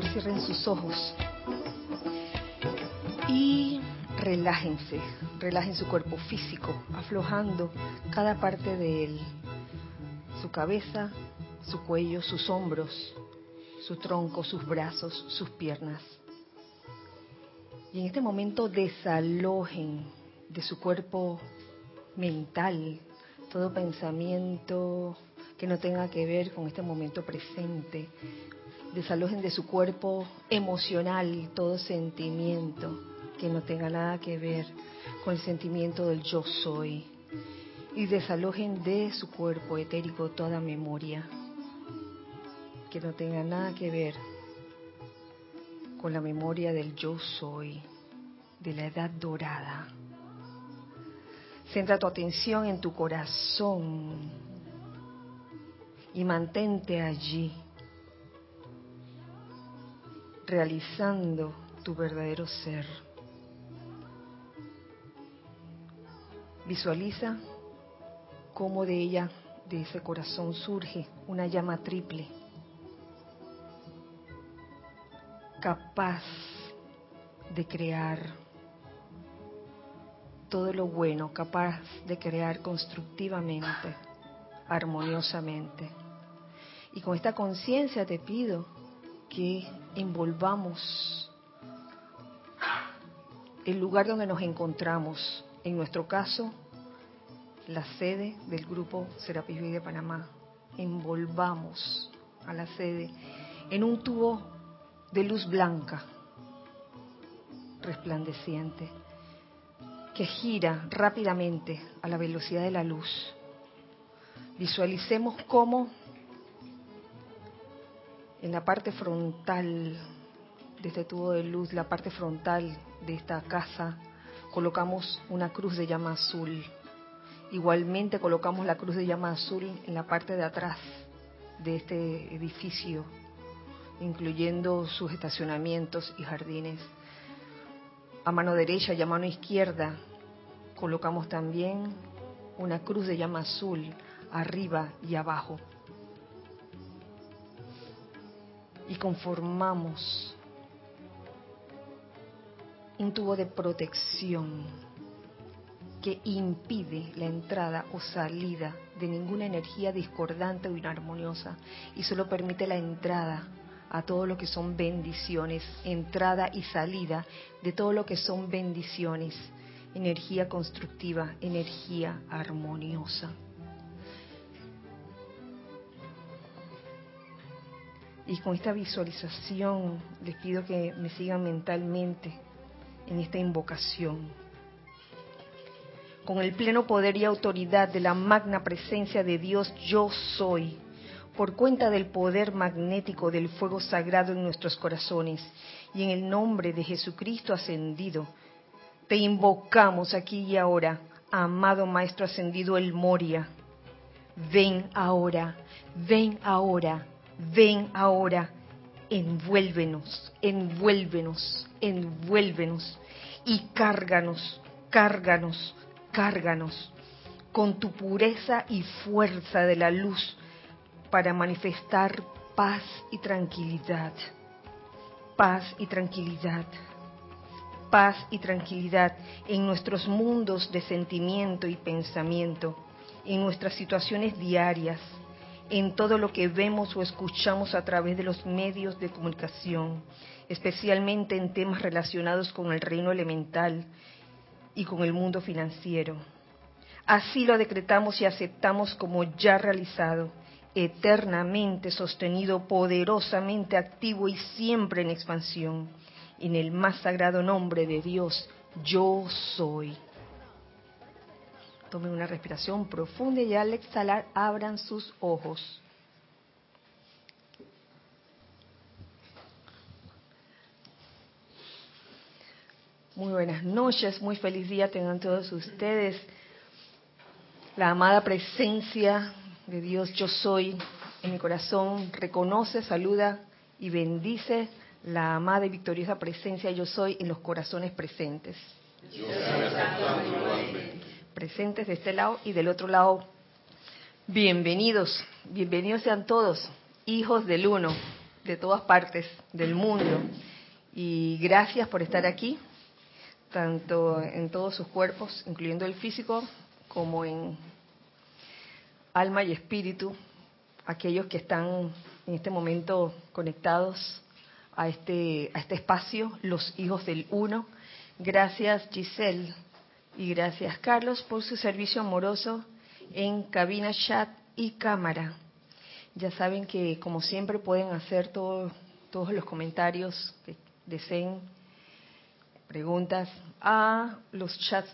favor cierren sus ojos y relájense, relajen su cuerpo físico, aflojando cada parte de él, su cabeza, su cuello, sus hombros, su tronco, sus brazos, sus piernas. Y en este momento desalojen de su cuerpo mental todo pensamiento que no tenga que ver con este momento presente. Desalojen de su cuerpo emocional todo sentimiento que no tenga nada que ver con el sentimiento del yo soy. Y desalojen de su cuerpo etérico toda memoria que no tenga nada que ver con la memoria del yo soy, de la edad dorada. Centra tu atención en tu corazón y mantente allí, realizando tu verdadero ser. Visualiza cómo de ella, de ese corazón, surge una llama triple capaz de crear todo lo bueno, capaz de crear constructivamente, armoniosamente. Y con esta conciencia te pido que envolvamos el lugar donde nos encontramos, en nuestro caso, la sede del grupo Serapis Bay de Panamá. Envolvamos a la sede en un tubo de luz blanca, resplandeciente, que gira rápidamente a la velocidad de la luz. Visualicemos cómo en la parte frontal de este tubo de luz, la parte frontal de esta casa, colocamos una cruz de llama azul. Igualmente colocamos la cruz de llama azul en la parte de atrás de este edificio incluyendo sus estacionamientos y jardines. A mano derecha y a mano izquierda colocamos también una cruz de llama azul arriba y abajo. Y conformamos un tubo de protección que impide la entrada o salida de ninguna energía discordante o inarmoniosa y solo permite la entrada a todo lo que son bendiciones, entrada y salida de todo lo que son bendiciones, energía constructiva, energía armoniosa. Y con esta visualización les pido que me sigan mentalmente en esta invocación. Con el pleno poder y autoridad de la magna presencia de Dios, yo soy por cuenta del poder magnético del fuego sagrado en nuestros corazones y en el nombre de Jesucristo ascendido, te invocamos aquí y ahora, amado Maestro ascendido El Moria. Ven ahora, ven ahora, ven ahora, envuélvenos, envuélvenos, envuélvenos y cárganos, cárganos, cárganos con tu pureza y fuerza de la luz para manifestar paz y tranquilidad. Paz y tranquilidad. Paz y tranquilidad en nuestros mundos de sentimiento y pensamiento, en nuestras situaciones diarias, en todo lo que vemos o escuchamos a través de los medios de comunicación, especialmente en temas relacionados con el reino elemental y con el mundo financiero. Así lo decretamos y aceptamos como ya realizado eternamente sostenido, poderosamente activo y siempre en expansión. En el más sagrado nombre de Dios, yo soy. Tomen una respiración profunda y al exhalar abran sus ojos. Muy buenas noches, muy feliz día tengan todos ustedes. La amada presencia de Dios yo soy en mi corazón reconoce, saluda y bendice la amada y victoriosa presencia yo soy en los corazones presentes. Presentes de este lado y del otro lado. Bienvenidos, bienvenidos sean todos, hijos del uno, de todas partes del mundo. Y gracias por estar aquí, tanto en todos sus cuerpos, incluyendo el físico, como en alma y espíritu, aquellos que están en este momento conectados a este, a este espacio, los hijos del uno. Gracias Giselle y gracias Carlos por su servicio amoroso en cabina, chat y cámara. Ya saben que como siempre pueden hacer todos los comentarios que deseen, preguntas a los chats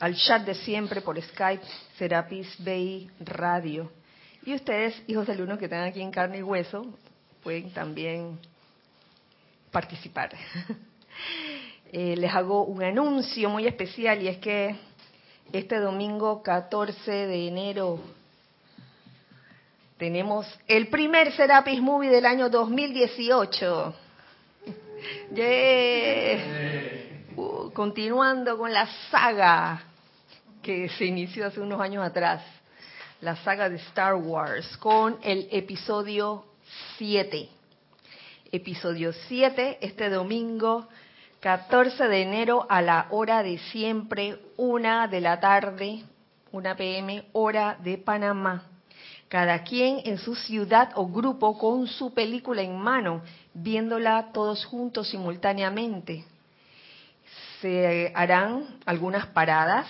al chat de siempre por Skype, Serapis Bay Radio. Y ustedes, hijos del uno que están aquí en carne y hueso, pueden también participar. Eh, les hago un anuncio muy especial y es que este domingo 14 de enero tenemos el primer Serapis Movie del año 2018. Uh, continuando con la saga que se inició hace unos años atrás, la saga de Star Wars, con el episodio 7. Episodio 7, este domingo 14 de enero a la hora de siempre, una de la tarde, una pm, hora de Panamá cada quien en su ciudad o grupo con su película en mano, viéndola todos juntos simultáneamente. Se harán algunas paradas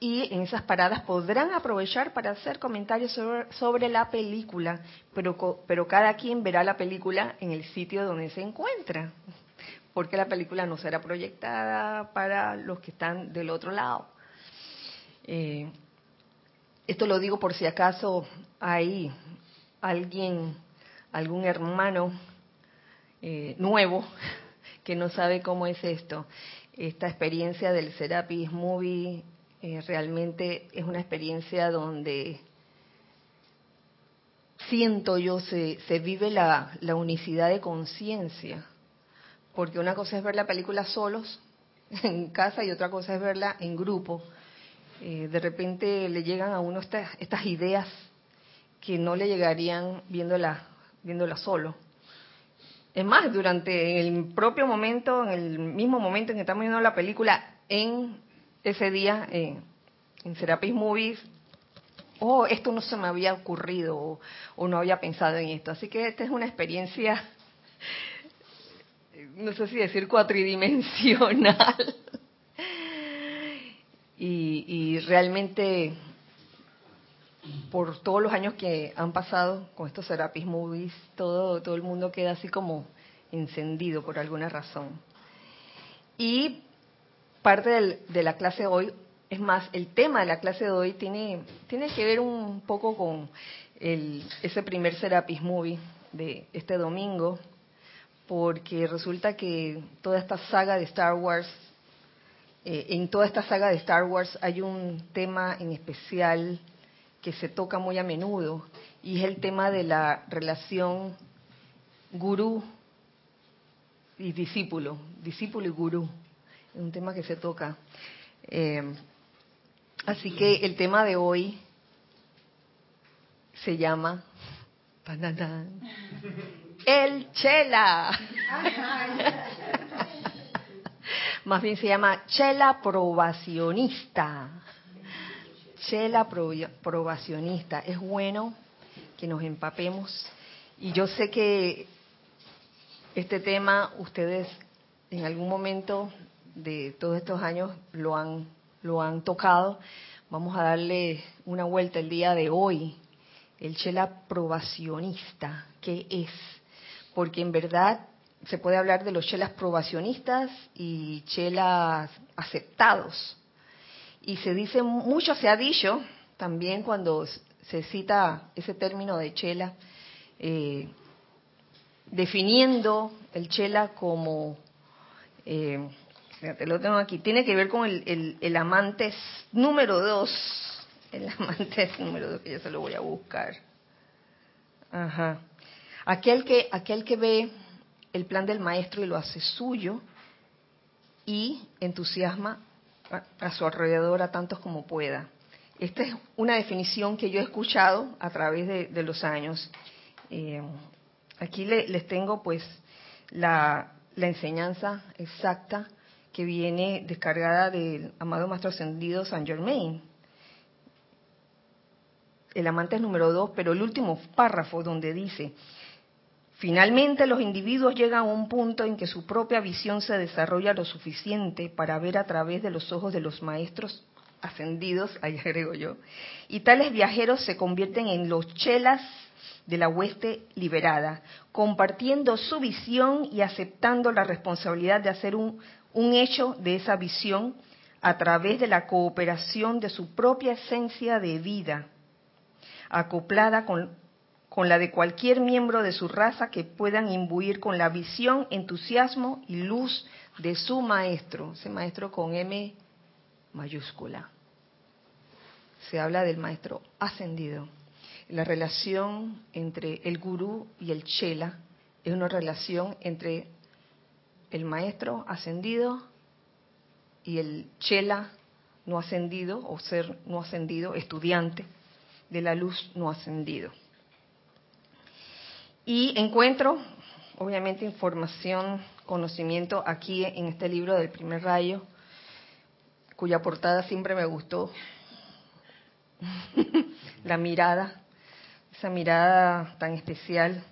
y en esas paradas podrán aprovechar para hacer comentarios sobre, la película, pero, pero cada quien verá la película en el sitio donde se encuentra, porque la película no será proyectada para los que están del otro lado. Eh, esto lo digo por si acaso hay alguien, algún hermano eh, nuevo que no sabe cómo es esto. Esta experiencia del Serapis Movie eh, realmente es una experiencia donde siento yo se, se vive la, la unicidad de conciencia. Porque una cosa es ver la película solos en casa y otra cosa es verla en grupo eh, de repente le llegan a uno estas, estas ideas que no le llegarían viéndola, viéndola solo. Es más, durante el propio momento, en el mismo momento en que estamos viendo la película, en ese día, en Serapis Movies, oh, esto no se me había ocurrido o, o, no había pensado en esto. Así que esta es una experiencia, no sé si decir cuatridimensional, y, realmente por todos los años que han pasado con estos Serapis Movies, todo, todo el mundo queda así como encendido por alguna razón. Y parte de la clase de hoy, es más, el tema de la clase de hoy tiene, tiene que ver un poco con el, ese primer Serapis Movie de este domingo, porque resulta que toda esta saga de Star Wars eh, en toda esta saga de Star Wars hay un tema en especial que se toca muy a menudo y es el tema de la relación gurú y discípulo, discípulo y gurú. Es un tema que se toca. Eh, así que el tema de hoy se llama el chela. Más bien se llama chela probacionista. Chela probacionista. Es bueno que nos empapemos. Y yo sé que este tema ustedes en algún momento de todos estos años lo han, lo han tocado. Vamos a darle una vuelta el día de hoy. El chela probacionista, ¿qué es? Porque en verdad se puede hablar de los chelas probacionistas y chelas aceptados. Y se dice, mucho se ha dicho también cuando se cita ese término de chela, eh, definiendo el chela como, eh, lo tengo aquí, tiene que ver con el, el, amante número dos, el amante número dos, que yo se lo voy a buscar. Ajá. Aquel que, aquel que ve el plan del maestro y lo hace suyo y entusiasma a, su alrededor a tantos como pueda. Esta es una definición que yo he escuchado a través de, los años. Eh, aquí les tengo pues la, la enseñanza exacta que viene descargada del amado Maestro Ascendido San Germain. El amante es número dos, pero el último párrafo donde dice, finalmente los individuos llegan a un punto en que su propia visión se desarrolla lo suficiente para ver a través de los ojos de los maestros ascendidos, ahí agrego yo, y tales viajeros se convierten en los chelas de la hueste liberada, compartiendo su visión y aceptando la responsabilidad de hacer un un hecho de esa visión a través de la cooperación de su propia esencia de vida, acoplada con, con, la de cualquier miembro de su raza que puedan imbuir con la visión, entusiasmo y luz de su maestro, ese maestro con M mayúscula. Se habla del maestro ascendido. La relación entre el gurú y el chela es una relación entre el maestro ascendido y el chela no ascendido o ser no ascendido, estudiante de la luz no ascendido. Y encuentro, obviamente, información, conocimiento aquí en este libro del primer rayo, cuya portada siempre me gustó. la mirada, esa mirada tan especial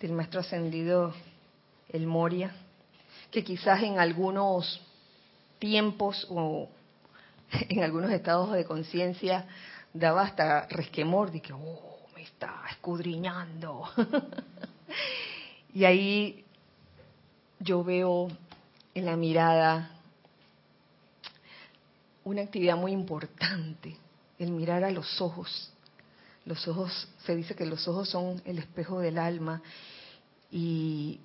del maestro ascendido, el Moria que quizás en algunos tiempos o en algunos estados de conciencia daba hasta resquemor de que, oh, está escudriñando. y ahí yo veo en la mirada una actividad muy importante, el mirar a los ojos. Los ojos, se dice que los ojos son el espejo del alma y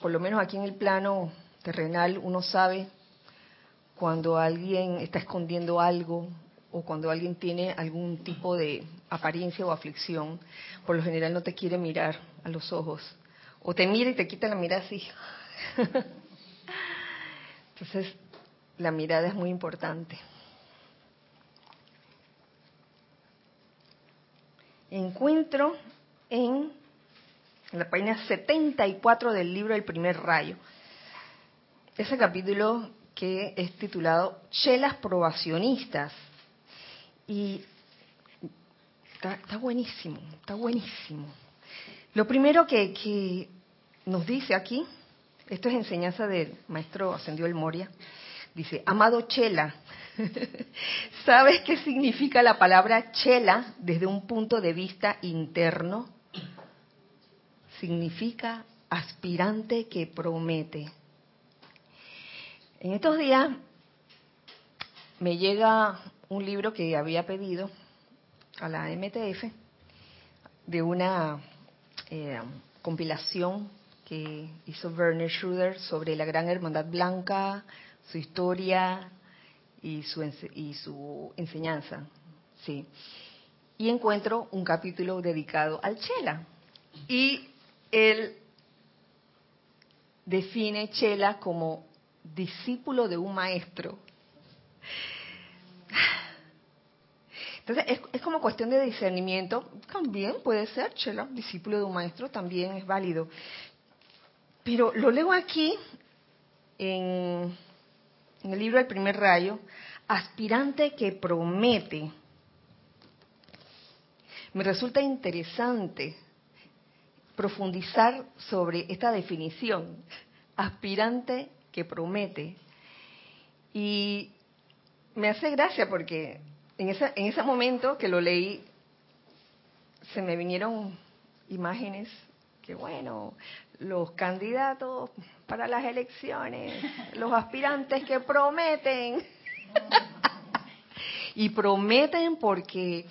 por lo menos aquí en el plano terrenal, uno sabe cuando alguien está escondiendo algo o cuando alguien tiene algún tipo de apariencia o aflicción, por lo general no te quiere mirar a los ojos. O te mira y te quita la mirada así. Entonces, la mirada es muy importante. Encuentro en la página 74 del libro El primer rayo. Ese capítulo que es titulado Chelas probacionistas. Y está, buenísimo, está buenísimo. Lo primero que, que, nos dice aquí, esto es enseñanza del maestro Ascendió el Moria, dice, amado Chela, ¿sabes qué significa la palabra Chela desde un punto de vista interno? significa aspirante que promete. En estos días me llega un libro que había pedido a la MTF de una eh, compilación que hizo Werner Schroeder sobre la Gran Hermandad Blanca, su historia y su, y su enseñanza. Sí. Y encuentro un capítulo dedicado al Chela. Y él define Chela como discípulo de un maestro. Entonces es, como cuestión de discernimiento. También puede ser Chela, discípulo de un maestro, también es válido. Pero lo leo aquí en, en el libro El primer rayo, aspirante que promete. Me resulta interesante profundizar sobre esta definición, aspirante que promete. Y me hace gracia porque en, en ese momento que lo leí, se me vinieron imágenes que, bueno, los candidatos para las elecciones, los aspirantes que prometen. y prometen porque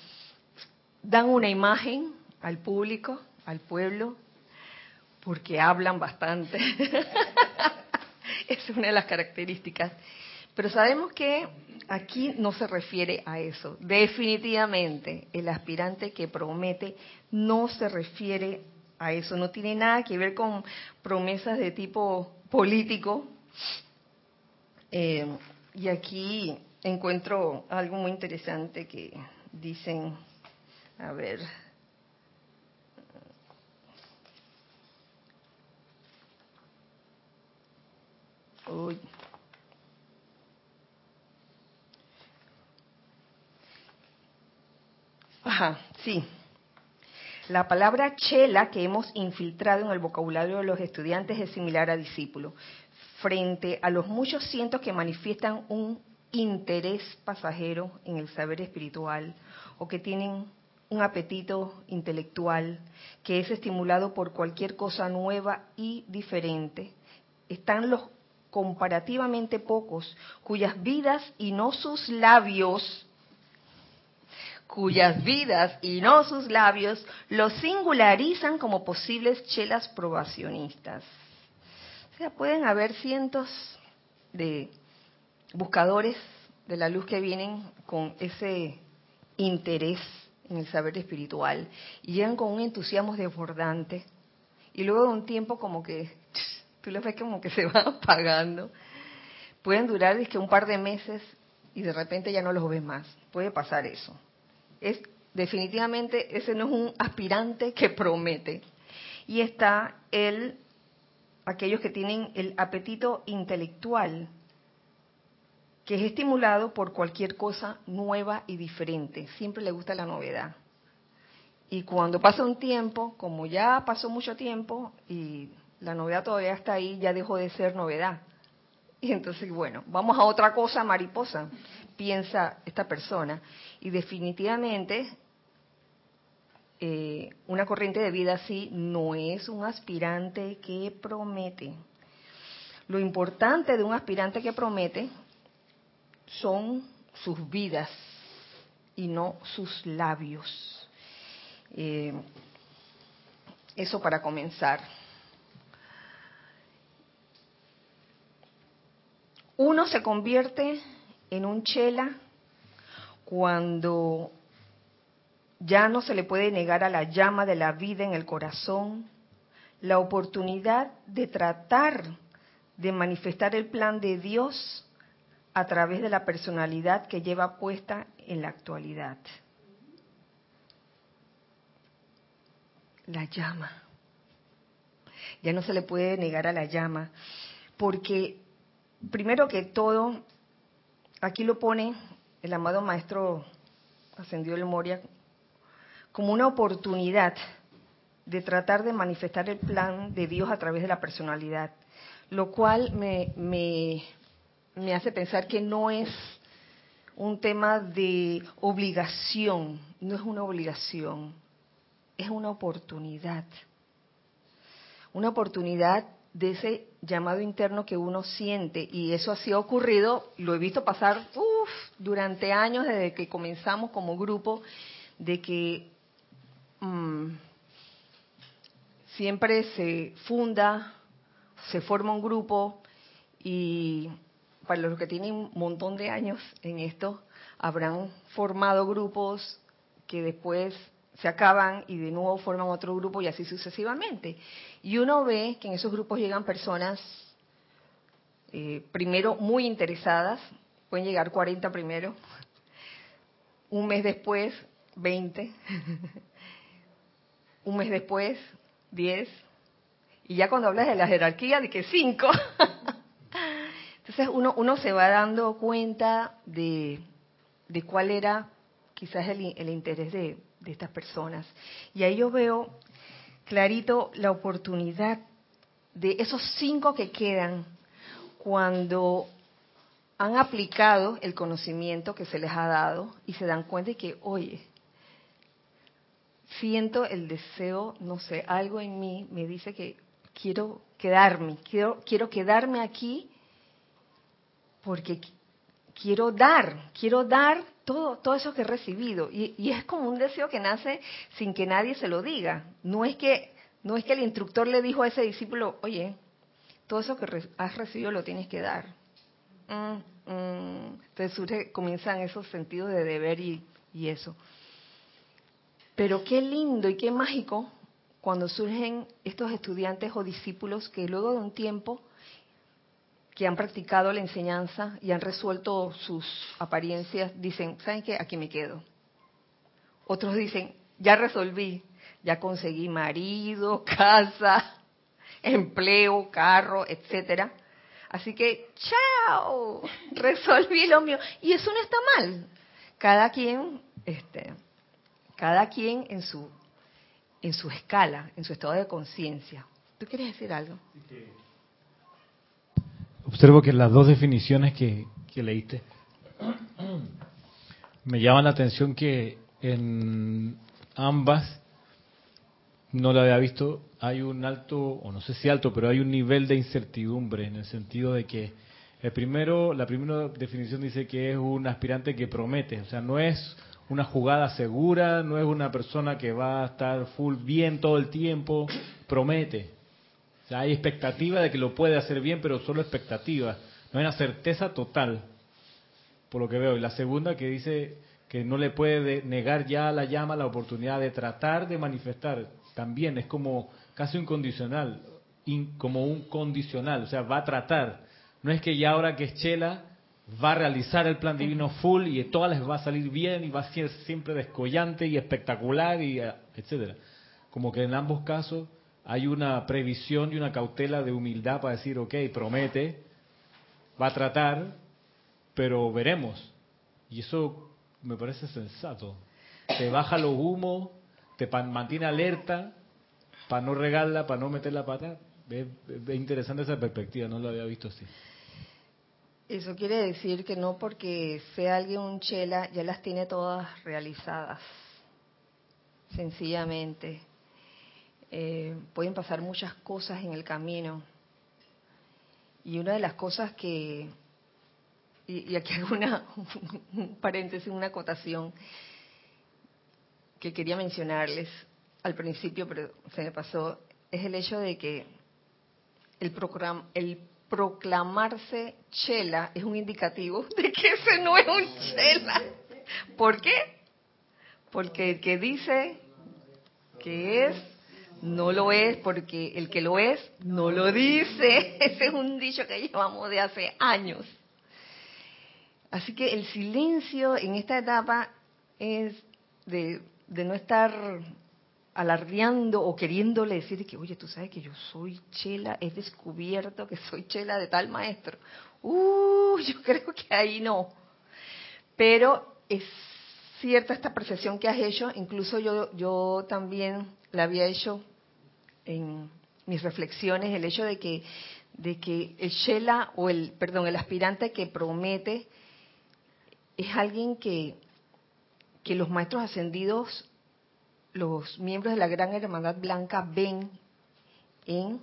dan una imagen al público al pueblo porque hablan bastante. es una de las características. Pero sabemos que aquí no se refiere a eso. Definitivamente, el aspirante que promete no se refiere a eso. No tiene nada que ver con promesas de tipo político. Eh, y aquí encuentro algo muy interesante que dicen, a ver, uy. Ajá, sí. La palabra chela que hemos infiltrado en el vocabulario de los estudiantes es similar a discípulo. Frente a los muchos cientos que manifiestan un interés pasajero en el saber espiritual o que tienen un apetito intelectual que es estimulado por cualquier cosa nueva y diferente, están los comparativamente pocos cuyas vidas y no sus labios cuyas vidas y no sus labios los singularizan como posibles chelas probacionistas. O sea, pueden haber cientos de buscadores de la luz que vienen con ese interés en el saber espiritual y llegan con un entusiasmo desbordante y luego de un tiempo como que tú los ves como que se van apagando. Pueden durar es que un par de meses y de repente ya no los ves más. Puede pasar eso. Es definitivamente ese no es un aspirante que promete. Y está el aquellos que tienen el apetito intelectual que es estimulado por cualquier cosa nueva y diferente. Siempre le gusta la novedad. Y cuando pasa un tiempo, como ya pasó mucho tiempo y la novedad todavía está ahí, ya dejó de ser novedad. Y entonces, bueno, vamos a otra cosa mariposa, piensa esta persona. Y definitivamente, eh, una corriente de vida así no es un aspirante que promete. Lo importante de un aspirante que promete son sus vidas y no sus labios. Eh, eso para comenzar. Uno se convierte en un chela cuando ya no se le puede negar a la llama de la vida en el corazón la oportunidad de tratar de manifestar el plan de Dios a través de la personalidad que lleva puesta en la actualidad. La llama. Ya no se le puede negar a la llama, porque primero que todo, aquí lo pone el amado maestro ascendió el Moria como una oportunidad de tratar de manifestar el plan de Dios a través de la personalidad, lo cual me, me, me hace pensar que no es un tema de obligación, no es una obligación, es una oportunidad. Una oportunidad de ese llamado interno que uno siente y eso así ha ocurrido, lo he visto pasar durante años desde que comenzamos como grupo, de que mm, siempre se funda, se forma un grupo y para los que tienen un montón de años en esto, habrán formado grupos que después se acaban y de nuevo forman otro grupo y así sucesivamente. Y uno ve que en esos grupos llegan personas, eh, primero muy interesadas, pueden llegar 40 primero, un mes después 20, un mes después 10, y ya cuando hablas de la jerarquía, de que 5. Entonces uno, uno se va dando cuenta de, de cuál era quizás el, el interés de, de estas personas. Y ahí yo veo clarito la oportunidad de esos cinco que quedan cuando han aplicado el conocimiento que se les ha dado y se dan cuenta de que, oye, siento el deseo, no sé, algo en mí me dice que quiero quedarme, quiero, quiero quedarme aquí porque quiero dar, quiero dar todo, todo eso que he recibido. Y, es como un deseo que nace sin que nadie se lo diga. No es que, no es que el instructor le dijo a ese discípulo, oye, todo eso que has recibido lo tienes que dar. Mm, mm. Entonces comienzan esos sentidos de deber y, y eso. Pero qué lindo y qué mágico cuando surgen estos estudiantes o discípulos que luego de un tiempo que han practicado la enseñanza y han resuelto sus apariencias, dicen, ¿saben qué? Aquí me quedo. Otros dicen, ya resolví, ya conseguí marido, casa, empleo, carro, etcétera. Así que, chao, resolví lo mío. Y eso no está mal. Cada quien, este, cada quien en su, en su escala, en su estado de conciencia. ¿Tú quieres decir algo? Observo que las dos definiciones que, que leíste me llaman la atención que en ambas no lo había visto, hay un alto, o no sé si alto, pero hay un nivel de incertidumbre en el sentido de que el primero, la primera definición dice que es un aspirante que promete, o sea, no es una jugada segura, no es una persona que va a estar full bien todo el tiempo, promete. O sea, hay expectativa de que lo puede hacer bien, pero solo expectativa, no hay una certeza total, por lo que veo. Y la segunda que dice que no le puede negar ya a la llama la oportunidad de tratar de manifestar también es como casi un condicional, como un condicional, o sea, va a tratar. No es que ya ahora que es Chela va a realizar el plan divino full y todas les va a salir bien y va a ser siempre descollante y espectacular y eh, etcétera. Como que en ambos casos hay una previsión y una cautela de humildad para decir, ok, promete, va a tratar, pero veremos. Y eso me parece sensato. Te baja los humos, te mantiene alerta para no regarla, para no meter la pata. Es, interesante esa perspectiva, no lo había visto así. Eso quiere decir que no porque sea alguien un chela ya las tiene todas realizadas. Sencillamente. Eh, pueden pasar muchas cosas en el camino. Y una de las cosas que, y, aquí hago una, un paréntesis, una acotación, que quería mencionarles al principio, pero se me pasó, es el hecho de que el, el proclamarse chela es un indicativo de que ese no es un chela. ¿Por qué? Porque el que dice que es, no lo es, porque el que lo es, no lo dice. Ese es un dicho que llevamos de hace años. Así que el silencio en esta etapa es de de no estar alardeando o queriéndole decir que, oye, tú sabes que yo soy chela, he descubierto que soy chela de tal maestro. Uh, yo creo que ahí no. Pero es cierta esta percepción que has hecho, incluso yo, yo también la había hecho en mis reflexiones, el hecho de que, de que el chela o el, perdón, el aspirante que promete es alguien que que los maestros ascendidos, los miembros de la Gran Hermandad Blanca ven en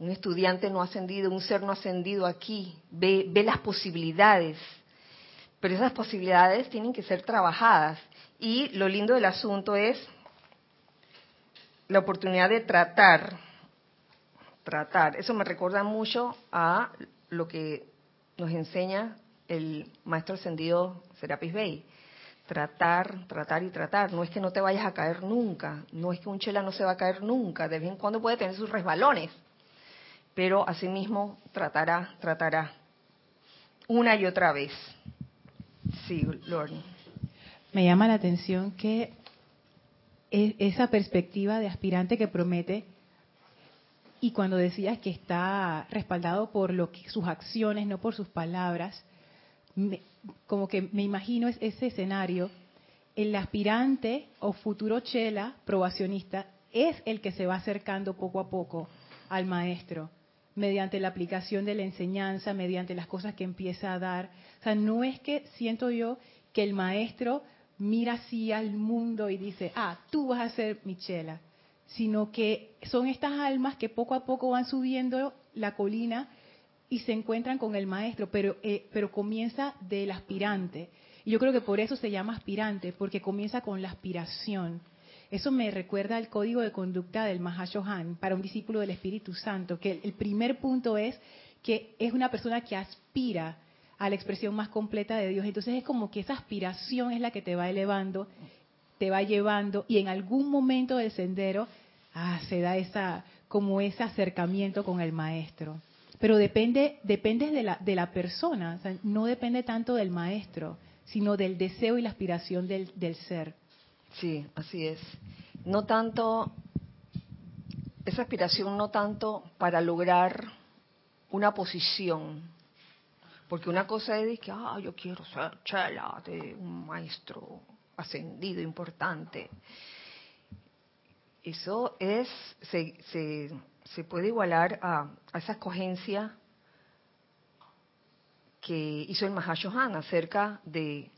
un estudiante no ascendido, un ser no ascendido aquí, ve, ve las posibilidades, pero esas posibilidades tienen que ser trabajadas. Y lo lindo del asunto es la oportunidad de tratar, tratar. Eso me recuerda mucho a lo que nos enseña el maestro ascendido Serapis Bey tratar, tratar y tratar. No es que no te vayas a caer nunca, no es que un chela no se va a caer nunca, de vez en cuando puede tener sus resbalones, pero asimismo tratará, tratará una y otra vez. Sí, Lord. Me llama la atención que e, esa perspectiva de aspirante que promete y cuando decías que está respaldado por lo que sus acciones, no por sus palabras, como que me imagino ese escenario, el aspirante o futuro chela probacionista es el que se va acercando poco a poco al maestro mediante la aplicación de la enseñanza, mediante las cosas que empieza a dar. O sea, no es que siento yo que el maestro mira así al mundo y dice, ah, tú vas a ser mi chela, sino que son estas almas que poco a poco van subiendo la colina y se encuentran con el maestro, pero, eh, pero comienza del aspirante. Y yo creo que por eso se llama aspirante, porque comienza con la aspiración. Eso me recuerda al código de conducta del Mahashohan para un discípulo del Espíritu Santo, que el primer punto es que es una persona que aspira a la expresión más completa de Dios. Entonces es como que esa aspiración es la que te va elevando, te va llevando y en algún momento del sendero ah, se da esa como ese acercamiento con el maestro pero depende, depende de la, de la persona, no depende tanto del maestro, sino del deseo y la aspiración del, del ser. Sí, así es. No tanto, esa aspiración no tanto para lograr una posición. Porque una cosa es que, ah, yo quiero ser chela de un maestro ascendido, importante. Eso es, se, se, puede igualar a, a, esa escogencia que hizo el Mahashohan acerca de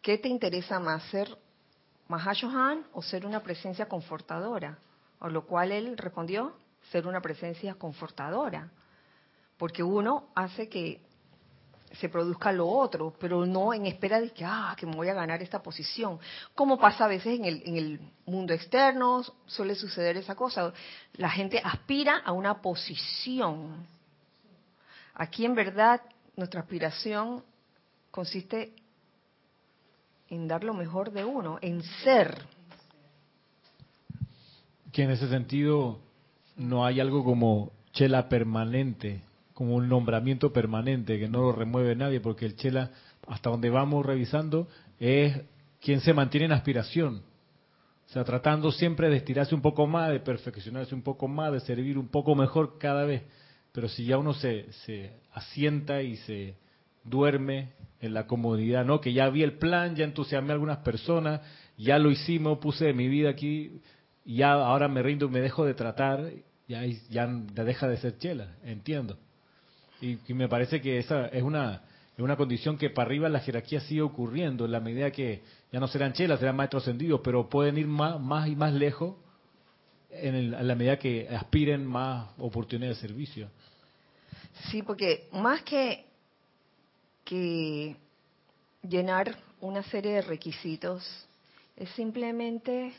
qué te interesa más, ser Mahashohan o ser una presencia confortadora. A lo cual él respondió, ser una presencia confortadora. Porque uno hace que se produzca lo otro, pero no en espera de que, ah, que me voy a ganar esta posición. Como pasa a veces en el, en el mundo externo, suele suceder esa cosa. La gente aspira a una posición. Aquí en verdad nuestra aspiración consiste en dar lo mejor de uno, en ser. Que en ese sentido no hay algo como chela permanente, como un nombramiento permanente que no lo remueve nadie, porque el chela, hasta donde vamos revisando, es quien se mantiene en aspiración. O sea, tratando siempre de estirarse un poco más, de perfeccionarse un poco más, de servir un poco mejor cada vez. Pero si ya uno se, se asienta y se duerme en la comodidad, ¿no? Que ya vi el plan, ya entusiasmé a algunas personas, ya lo hicimos, puse mi vida aquí, ya ahora me rindo me dejo de tratar, ya, ya deja de ser chela, entiendo. Y, y, me parece que esa es una, es una condición que para arriba la jerarquía sigue ocurriendo, en la medida que ya no serán chelas, serán maestros ascendidos, pero pueden ir más, más y más lejos en, el, en la medida que aspiren más oportunidades de servicio. Sí, porque más que, que llenar una serie de requisitos, es simplemente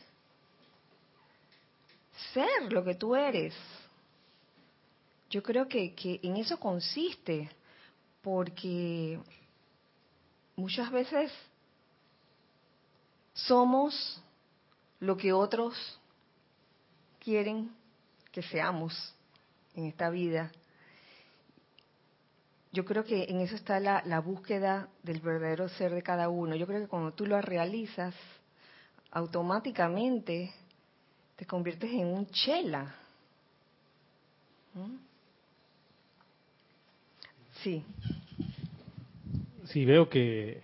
ser lo que tú eres. Yo creo que, que en eso consiste, porque muchas veces somos lo que otros quieren que seamos en esta vida. Yo creo que en eso está la, la, búsqueda del verdadero ser de cada uno. Yo creo que cuando tú lo realizas, automáticamente te conviertes en un chela. ¿Mm? Sí. Sí, veo que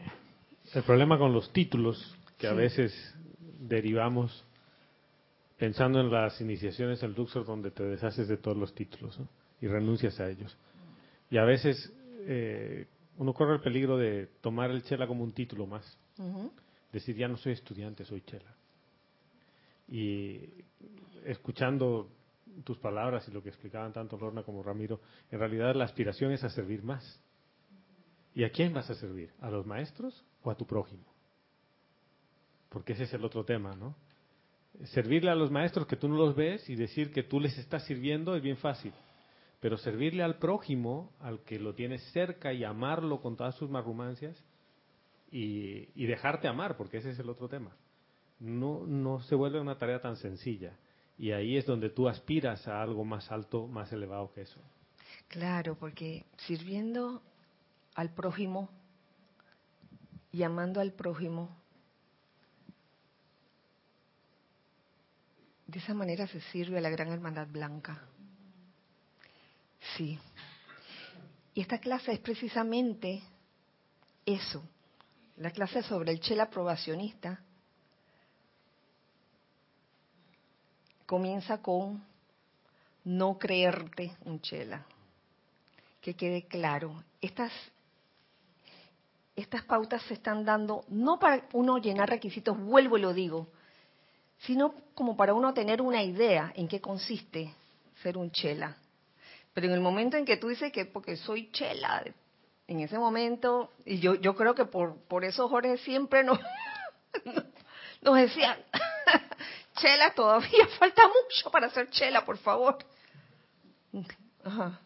el problema con los títulos, que sí. a veces derivamos pensando en las iniciaciones al Luxor, donde te deshaces de todos los títulos ¿no? y renuncias a ellos. Y a veces eh, uno corre el peligro de tomar el chela como un título más. Uh -huh. Decir, ya no soy estudiante, soy chela. Y escuchando tus palabras y lo que explicaban tanto Lorna como Ramiro, en realidad la aspiración es a servir más. ¿Y a quién vas a servir? ¿A los maestros o a tu prójimo? Porque ese es el otro tema, ¿no? Servirle a los maestros que tú no los ves y decir que tú les estás sirviendo es bien fácil. Pero servirle al prójimo, al que lo tienes cerca y amarlo con todas sus marrumancias y, y dejarte amar, porque ese es el otro tema. No, no se vuelve una tarea tan sencilla. Y ahí es donde tú aspiras a algo más alto, más elevado que eso. Claro, porque sirviendo al prójimo y amando al prójimo, de esa manera se sirve a la Gran Hermandad Blanca. Sí. Y esta clase es precisamente eso, la clase sobre el chela aprobacionista. Comienza con no creerte un chela. Que quede claro, estas, estas pautas se están dando no para uno llenar requisitos, vuelvo y lo digo, sino como para uno tener una idea en qué consiste ser un chela. Pero en el momento en que tú dices que porque soy chela, en ese momento, y yo, yo creo que por, por eso Jorge siempre nos, nos decía, chela, todavía falta mucho para ser chela, por favor. Ajá.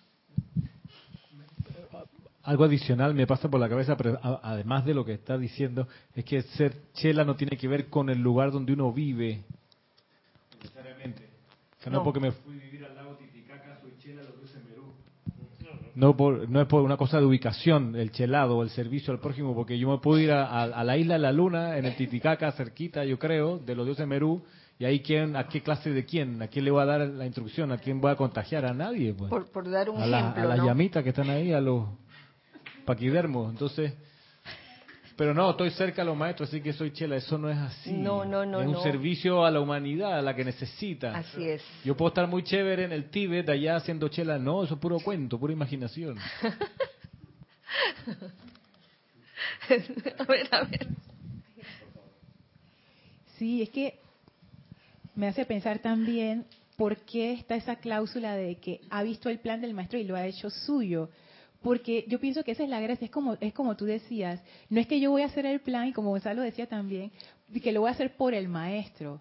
Algo adicional me pasa por la cabeza, pero además de lo que está diciendo, es que ser chela no tiene que ver con el lugar donde uno vive, necesariamente. O sea, no, no porque me fui a vivir al lago Titicaca, soy chela, lo que Merú. No, por, no es por una cosa de ubicación, el chelado, el servicio al prójimo, porque yo me puedo ir a, a, a, la isla de la luna, en el Titicaca, cerquita, yo creo, de los dioses Merú, ¿Y ahí quién, a qué clase de quién? ¿A quién le va a dar la instrucción? ¿A quién va a contagiar? A nadie. Pues. Por, por dar un a, la- ejemplo, a las ¿no? llamitas que están ahí, a los paquidermos. Entonces, pero no, estoy cerca a los maestros, así que soy chela. Eso no es así. No, no, no, Es un no. servicio a la humanidad, a la que necesita. Así es. Yo puedo estar muy chévere en el Tíbet, allá haciendo chela. No, eso es puro cuento, pura imaginación. a ver, a ver. Sí, es que me hace pensar también por qué está esa cláusula de que ha visto el plan del maestro y lo ha hecho suyo. Porque yo pienso que esa es la gracia, es como, es como tú decías, no es que yo voy a hacer el plan, y como Gonzalo decía también, que lo voy a hacer por el maestro.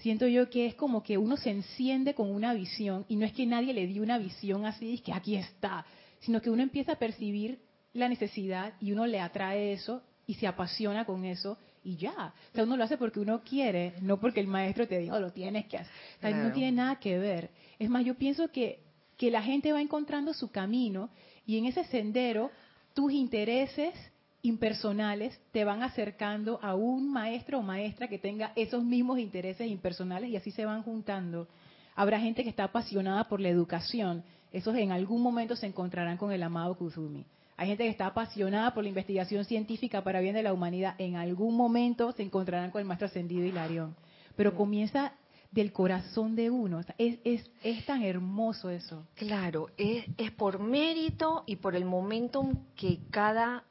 Siento yo que es como que uno se enciende con una visión, y no es que nadie le dio una visión así, es que aquí está, sino que uno empieza a percibir la necesidad y uno le atrae eso y se apasiona con eso y ya. O sea, uno lo hace porque uno quiere, no porque el maestro te dijo lo tienes que hacer. O sea, no tiene nada que ver. Es más, yo pienso que, que la gente va encontrando su camino y en ese sendero tus intereses impersonales te van acercando a un maestro o maestra que tenga esos mismos intereses impersonales y así se van juntando. Habrá gente que está apasionada por la educación. Esos en algún momento se encontrarán con el amado Kuzumi. Hay gente que está apasionada por la investigación científica para bien de la humanidad. En algún momento se encontrarán con el maestro ascendido Hilarión. Pero comienza del corazón de uno. Es, es, es tan hermoso eso. Claro, es, es por mérito y por el momentum que cada,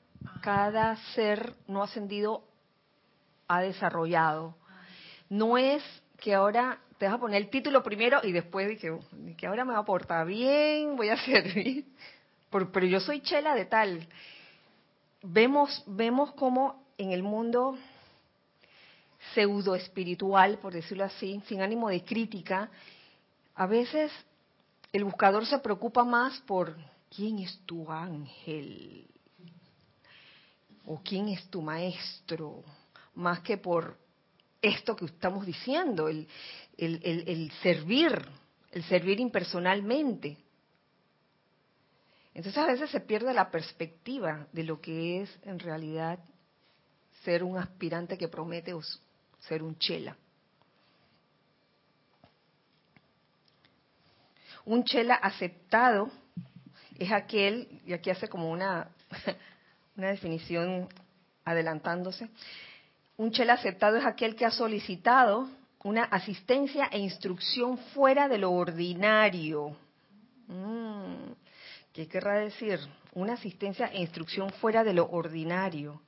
cada ser no ascendido ha desarrollado. No es que ahora te vas a poner el título primero y después de que ahora me va a portar bien, voy a servir. Por- pero yo soy chela de tal. Vemos, vemos cómo en el mundo pseudo espiritual, por decirlo así, sin ánimo de crítica, a veces el buscador se preocupa más por quién es tu ángel o quién es tu maestro, más que por esto que estamos diciendo, el, el- el- el servir, el servir impersonalmente. Entonces a veces se pierde la perspectiva de lo que es en realidad ser un aspirante que promete ser un chela. Un chela aceptado es aquel, y aquí hace como una, una definición adelantándose, un chela aceptado es aquel que ha solicitado una asistencia e instrucción fuera de lo ordinario. Mm, ¿Qué querrá decir? Una asistencia e instrucción fuera de lo ordinario.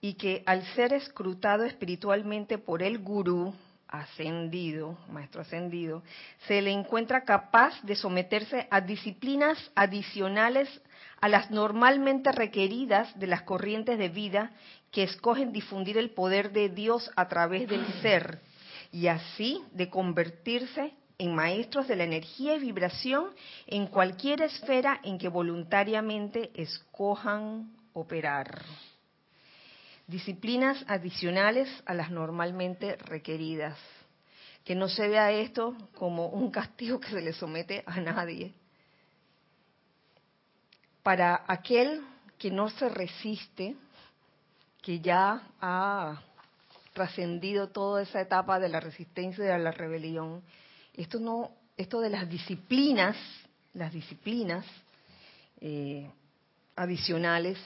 Y que al ser escrutado espiritualmente por el gurú ascendido, maestro ascendido, se le encuentra capaz de someterse a disciplinas adicionales a las normalmente requeridas de las corrientes de vida que escogen difundir el poder de Dios a través del ser y así de convertirse en maestros de la energía y vibración en cualquier esfera en que voluntariamente escojan operar. Disciplinas adicionales a las normalmente requeridas. Que no se vea esto como un castigo que se le somete a nadie. Para aquel que no se resiste, que ya ha trascendido toda esa etapa de la resistencia y de la rebelión, esto no, esto de las disciplinas, las disciplinas eh, adicionales,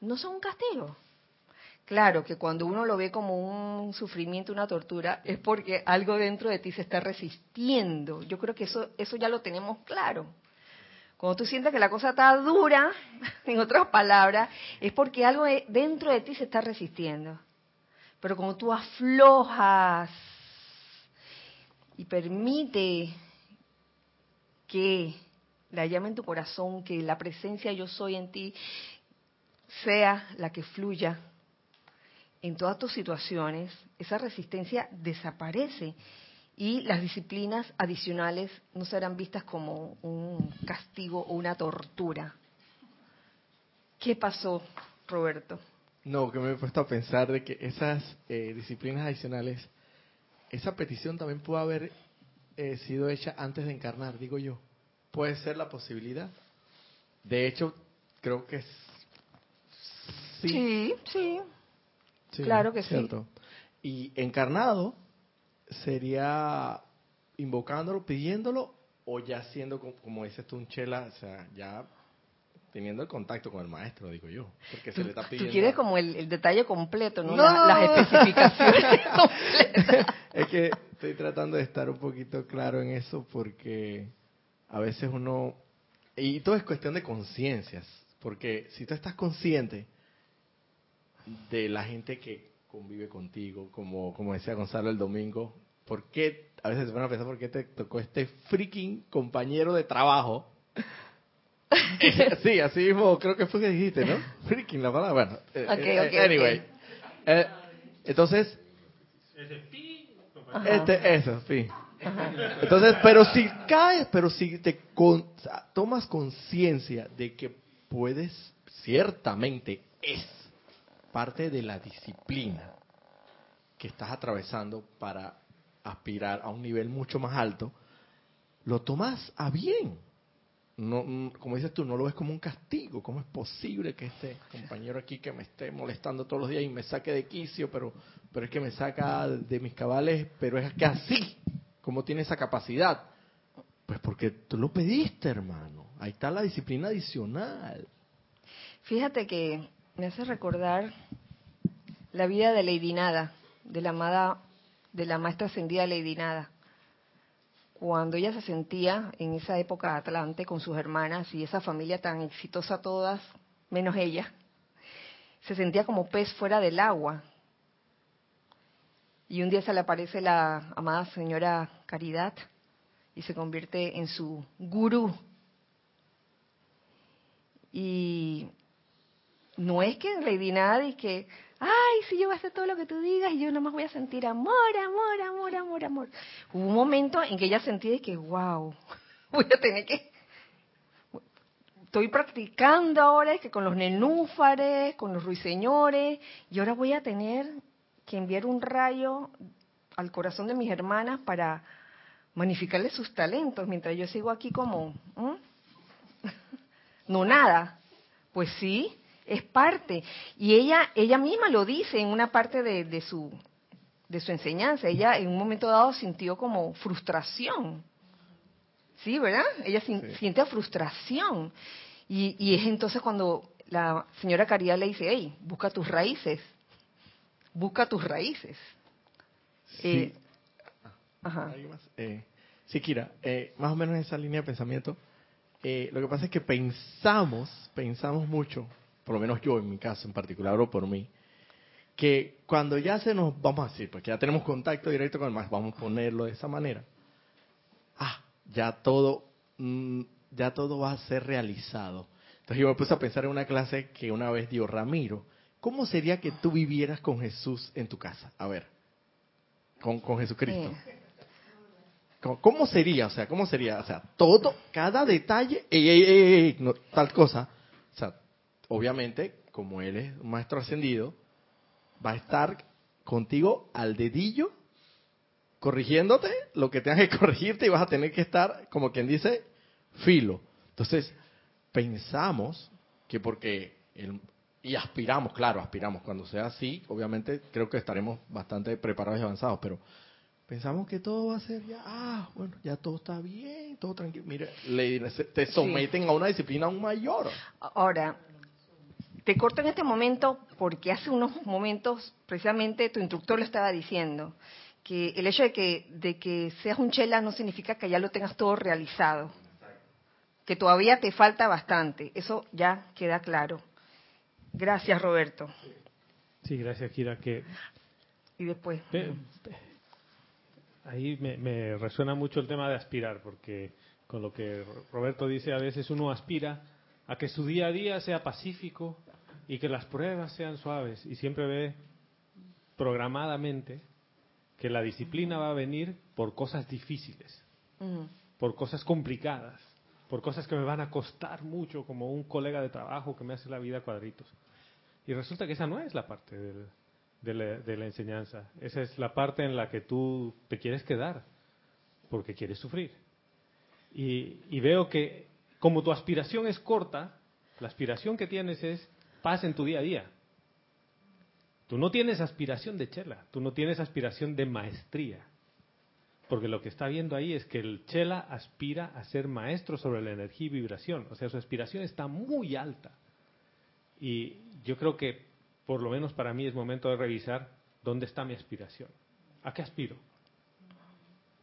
no son un castigo. Claro que cuando uno lo ve como un sufrimiento, una tortura, es porque algo dentro de ti se está resistiendo. Yo creo que eso, eso ya lo tenemos claro. Cuando tú sientes que la cosa está dura, en otras palabras, es porque algo de- dentro de ti se está resistiendo. Pero como tú aflojas y permite que la llama en tu corazón, que la presencia yo soy en ti sea la que fluya en todas tus situaciones, esa resistencia desaparece y las disciplinas adicionales no serán vistas como un castigo o una tortura. ¿Qué pasó, Roberto? No, que me he puesto a pensar de que esas eh, disciplinas adicionales, esa petición también pudo haber eh, sido hecha antes de encarnar, digo yo. Puede ser la posibilidad. De hecho, creo que es- sí. sí. sí. Sí, claro que sí. cierto. Y encarnado, sería invocándolo, pidiéndolo, o ya siendo, como, dices tú, un chela, o sea, ya teniendo el contacto con el maestro, digo yo. Porque se Tú, le está tú pidiendo. quieres como el, el detalle completo, ¿no? No. Las, las especificaciones completas. es que estoy tratando de estar un poquito claro en eso porque a veces uno y todo es cuestión de conciencias porque si tú estás consciente de la gente que convive contigo como como decía Gonzalo el domingo ¿por qué a veces se van a pensar por qué te tocó este freaking compañero de trabajo sí así mismo creo que fue que dijiste ¿no? freaking la palabra bueno eh, Ok, eh, ok, anyway ok. Eh, entonces este, eso, sí. Entonces, pero si caes, pero si te con- tomas conciencia de que puedes, ciertamente es parte de la disciplina que estás atravesando para aspirar a un nivel mucho más alto, lo tomas a bien. No, mm, como dices tú, no lo ves como un castigo. ¿Cómo es posible que este compañero aquí que me esté molestando todos los días y me saque de quicio, pero, pero es que me saca de mis cabales, pero es que así, como tiene esa capacidad? Pues porque tú lo pediste, hermano. Ahí está la disciplina adicional. Fíjate que me hace recordar la vida de Lady Nada, de la amada, de la maestra ascendida Lady Nada. Cuando ella se sentía en esa época Atlante con sus hermanas y esa familia tan exitosa todas, menos ella, se sentía como pez fuera del agua. Y un día se le aparece la amada señora Caridad y se convierte en su gurú. Y no es que Lady Nada y que, ay, si yo voy a hacer todo lo que tú digas y yo nomás voy a sentir amor, amor, amor, amor, amor. Hubo un momento en que ella sentía que, wow, voy a tener que, estoy practicando ahora es que con los nenúfares, con los ruiseñores, y ahora voy a tener que enviar un rayo al corazón de mis hermanas para magnificarles sus talentos, mientras yo sigo aquí como, no nada. Pues sí, es parte. Y ella, ella misma lo dice en una parte de, de su de su enseñanza. Ella en un momento dado sintió como frustración. Sí, ¿verdad? Ella Sí. siente frustración. Y, y es entonces cuando la señora Caridad le dice, hey, busca tus raíces. Busca tus raíces. Eh, ajá. ¿Alguien más? Eh, sí, Kira, eh, más o menos en esa línea de pensamiento. eh, lo que pasa es que pensamos, pensamos mucho, por lo menos yo en mi caso en particular o por mí, que cuando ya se nos, vamos a decir, porque ya tenemos contacto directo con el más, vamos a ponerlo de esa manera, ah, ya todo, mm, ya todo va a ser realizado. Entonces yo me puse a pensar en una clase que una vez dio Ramiro. ¿Cómo sería que tú vivieras con Jesús en tu casa? A ver, con, con Jesucristo. ¿Cómo, cómo sería? O sea, ¿cómo sería? O sea, todo, cada detalle, ey, ey, ey, ey, no, tal cosa. O sea, obviamente, como él es un maestro ascendido, va a estar contigo al dedillo, corrigiéndote lo que tengas que corregirte y vas a tener que estar, como quien dice, filo. Entonces, pensamos que porque, el, y aspiramos, claro, aspiramos, cuando sea así, obviamente creo que estaremos bastante preparados y avanzados, pero pensamos que todo va a ser ya, ah, bueno, ya todo está bien, todo tranquilo. Mire, le, te someten a una disciplina aún mayor. Ahora, te corto en este momento porque hace unos momentos precisamente tu instructor lo estaba diciendo, que el hecho de que, de que seas un chela no significa que ya lo tengas todo realizado, que todavía te falta bastante, eso ya queda claro. Gracias Roberto. Sí, gracias, Kira. Que Y después, Ahí me, me resuena mucho el tema de aspirar, porque con lo que Roberto dice, a veces uno aspira a que su día a día sea pacífico y que las pruebas sean suaves, y siempre ve programadamente que la disciplina va a venir por cosas difíciles, por cosas complicadas, por cosas que me van a costar mucho, como un colega de trabajo que me hace la vida cuadritos. Y resulta que esa no es la parte del- de, la, de la enseñanza. Esa es la parte en la que tú te quieres quedar, porque quieres sufrir. Y, y veo que como tu aspiración es corta, la aspiración que tienes es paz en tu día a día. Tú no tienes aspiración de chela, tú no tienes aspiración de maestría. porque lo que está viendo ahí es que el chela aspira a ser maestro sobre la energía y vibración, o sea, su aspiración está muy alta. Y yo creo que, por lo menos para mí, es momento de revisar dónde está mi aspiración. ¿A qué aspiro?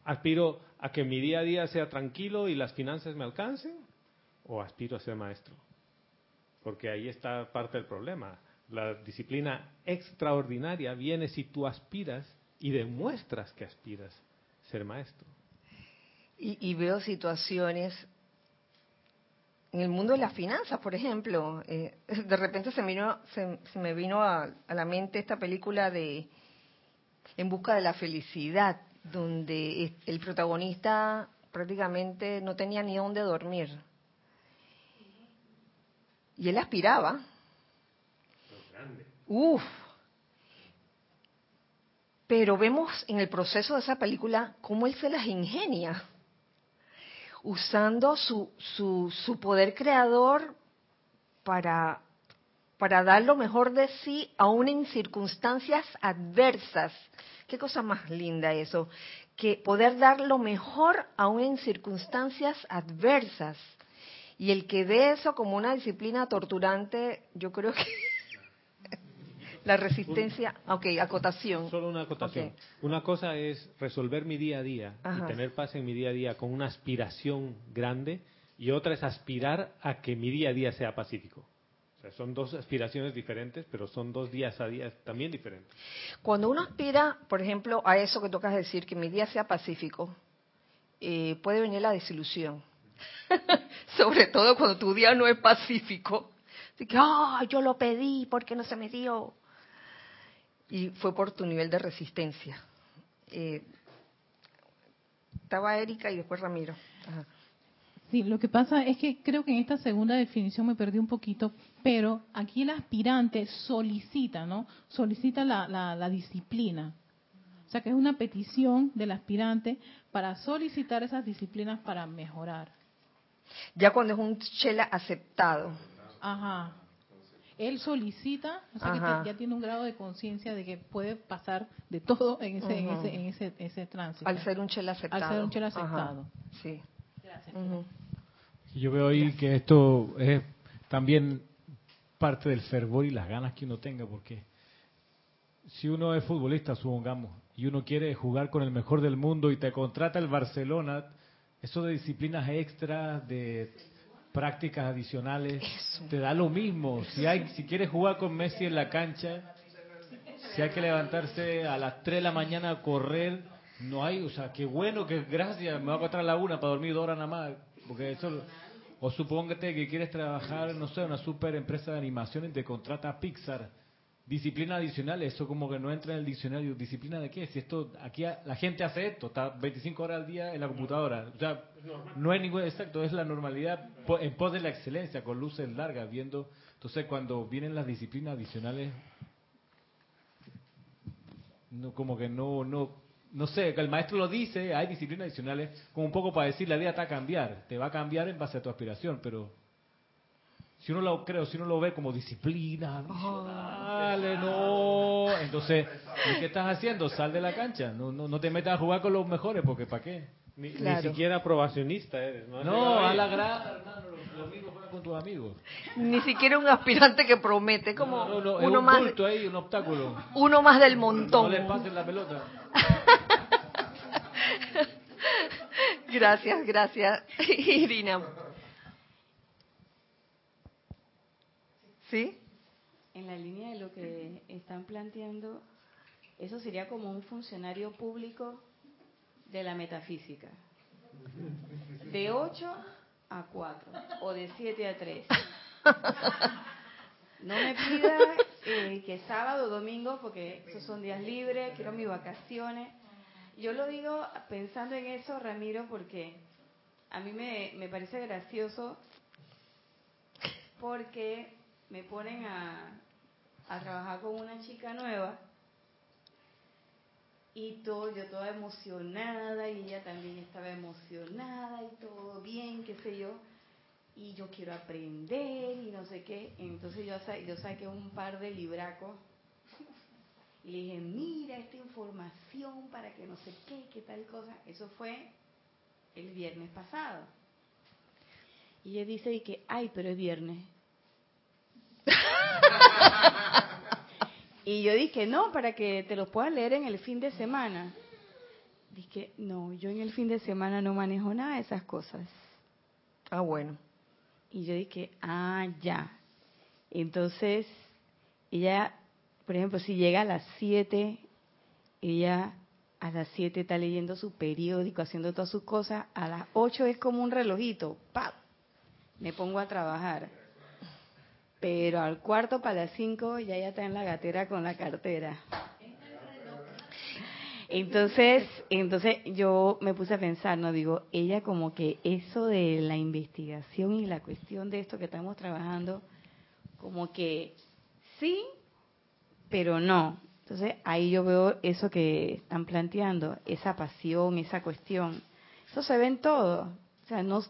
¿Aspiro a que mi día a día sea tranquilo y las finanzas me alcancen? ¿O aspiro a ser maestro? Porque ahí está parte del problema. La disciplina extraordinaria viene si tú aspiras y demuestras que aspiras ser maestro. Y, veo situaciones en el mundo de las finanzas, por ejemplo. Eh, de repente se, vino, se, me vino a, la mente esta película de En busca de la felicidad, donde el protagonista prácticamente no tenía ni dónde dormir. Y él aspiraba. Uf, pero vemos en el proceso de esa película cómo él se las ingenia, usando su, su, su poder creador para, para dar lo mejor de sí, aún en circunstancias adversas. Qué cosa más linda eso, que poder dar lo mejor aún en circunstancias adversas. Y el que ve eso como una disciplina torturante, yo creo que la resistencia, ok, acotación. Solo una acotación. Una cosa es resolver mi día a día y tener paz en mi día a día con una aspiración grande y otra es aspirar a que mi día a día sea pacífico. O sea, son dos aspiraciones diferentes, pero son dos días a día también diferentes. Cuando uno aspira, por ejemplo, a eso que tocas decir, que mi día sea pacífico, eh, puede venir la desilusión. Sobre todo cuando tu día no es pacífico. Así que, ah, yo lo pedí porque no se me dio y fue por tu nivel de resistencia. Eh, estaba Erika y después Ramiro. Sí, lo que pasa es que creo que en esta segunda definición me perdí un poquito, pero aquí el aspirante solicita, ¿no? Solicita la, la disciplina. O sea que es una petición del aspirante para solicitar esas disciplinas para mejorar. Ya cuando es un chela aceptado. Ajá él solicita, o sea que ya tiene un grado de conciencia de que puede pasar de todo en ese, en ese, en ese, ese tránsito. Al ser un chela aceptado. Al ser un chela aceptado. Sí. Gracias. Yo veo ahí que esto es también parte del fervor y las ganas que uno tenga, porque si uno es futbolista, supongamos, y uno quiere jugar con el mejor del mundo y te contrata el Barcelona, eso de disciplinas extras, de prácticas adicionales, te da lo mismo. Si hay, si quieres jugar con Messi en la cancha, si hay que levantarse a las 3 de la mañana a correr, no hay, o sea, qué bueno, que gracias, me voy a a la una para dormir dos horas nada más, porque eso, o supóngate que quieres trabajar, no sé, una super empresa de animación y te contrata Pixar Disciplina adicional, eso como que no entra en el diccionario. ¿Disciplina de qué? Si esto, aquí la gente hace esto, está 25 horas al día en la computadora. O sea, no es ningún, exacto, es la normalidad en pos de la excelencia, con luces largas, viendo. Entonces, cuando vienen las disciplinas adicionales, no, como que no, no, no sé, que el maestro lo dice, hay disciplinas adicionales, como un poco para decir la vida está a cambiar, te va a cambiar en base a tu aspiración, pero si uno lo creo, si uno lo ve como disciplina, dale, no. Entonces, ¿qué estás haciendo? Sal de la cancha. No, no, no te metas a jugar con los mejores, porque ¿para qué? Ni, siquiera aprobacionista eres. No, no a la grada, hermano. Los, amigos juegan con tus amigos. Ni siquiera un aspirante que promete, como uno un más. ahí, un obstáculo. Uno más del montón. No le pases la pelota. gracias, gracias, Irina. ¿Sí? En la línea de lo que están planteando, eso sería como un funcionario público de la metafísica. De 8 a 4 o de 7 a 3. No me pida eh, que sábado o domingo, porque esos son días libres, quiero mis vacaciones. Yo lo digo pensando en eso, Ramiro, porque a mí me, me parece gracioso porque me ponen a, trabajar con una chica nueva y todo, yo toda emocionada y ella también estaba emocionada y todo bien, qué sé yo, y yo quiero aprender y no sé qué, entonces yo, yo saqué un par de libracos Y le dije, mira esta información para que no sé qué, qué tal cosa. Eso fue el viernes pasado. Y ella dice que, ay, pero es viernes. Y yo dije, no, para que te los puedas leer en el fin de semana. Dije, no, yo en el fin de semana no manejo nada de esas cosas. Ah, bueno. Y yo dije, ah, ya. Entonces, ella, por ejemplo, si llega a las 7, ella a las 7 está leyendo su periódico, haciendo todas sus cosas, a las 8 es como un relojito, ¡pap! Me pongo a trabajar. Pero al cuarto para las 5 ya ya está en la gatera con la cartera. Entonces, entonces yo me puse a pensar, no digo, ella como que eso de la investigación y la cuestión de esto que estamos trabajando, como que sí, pero no. Entonces ahí yo veo eso que están planteando, esa pasión, esa cuestión. Eso se ve en todo. O sea, no,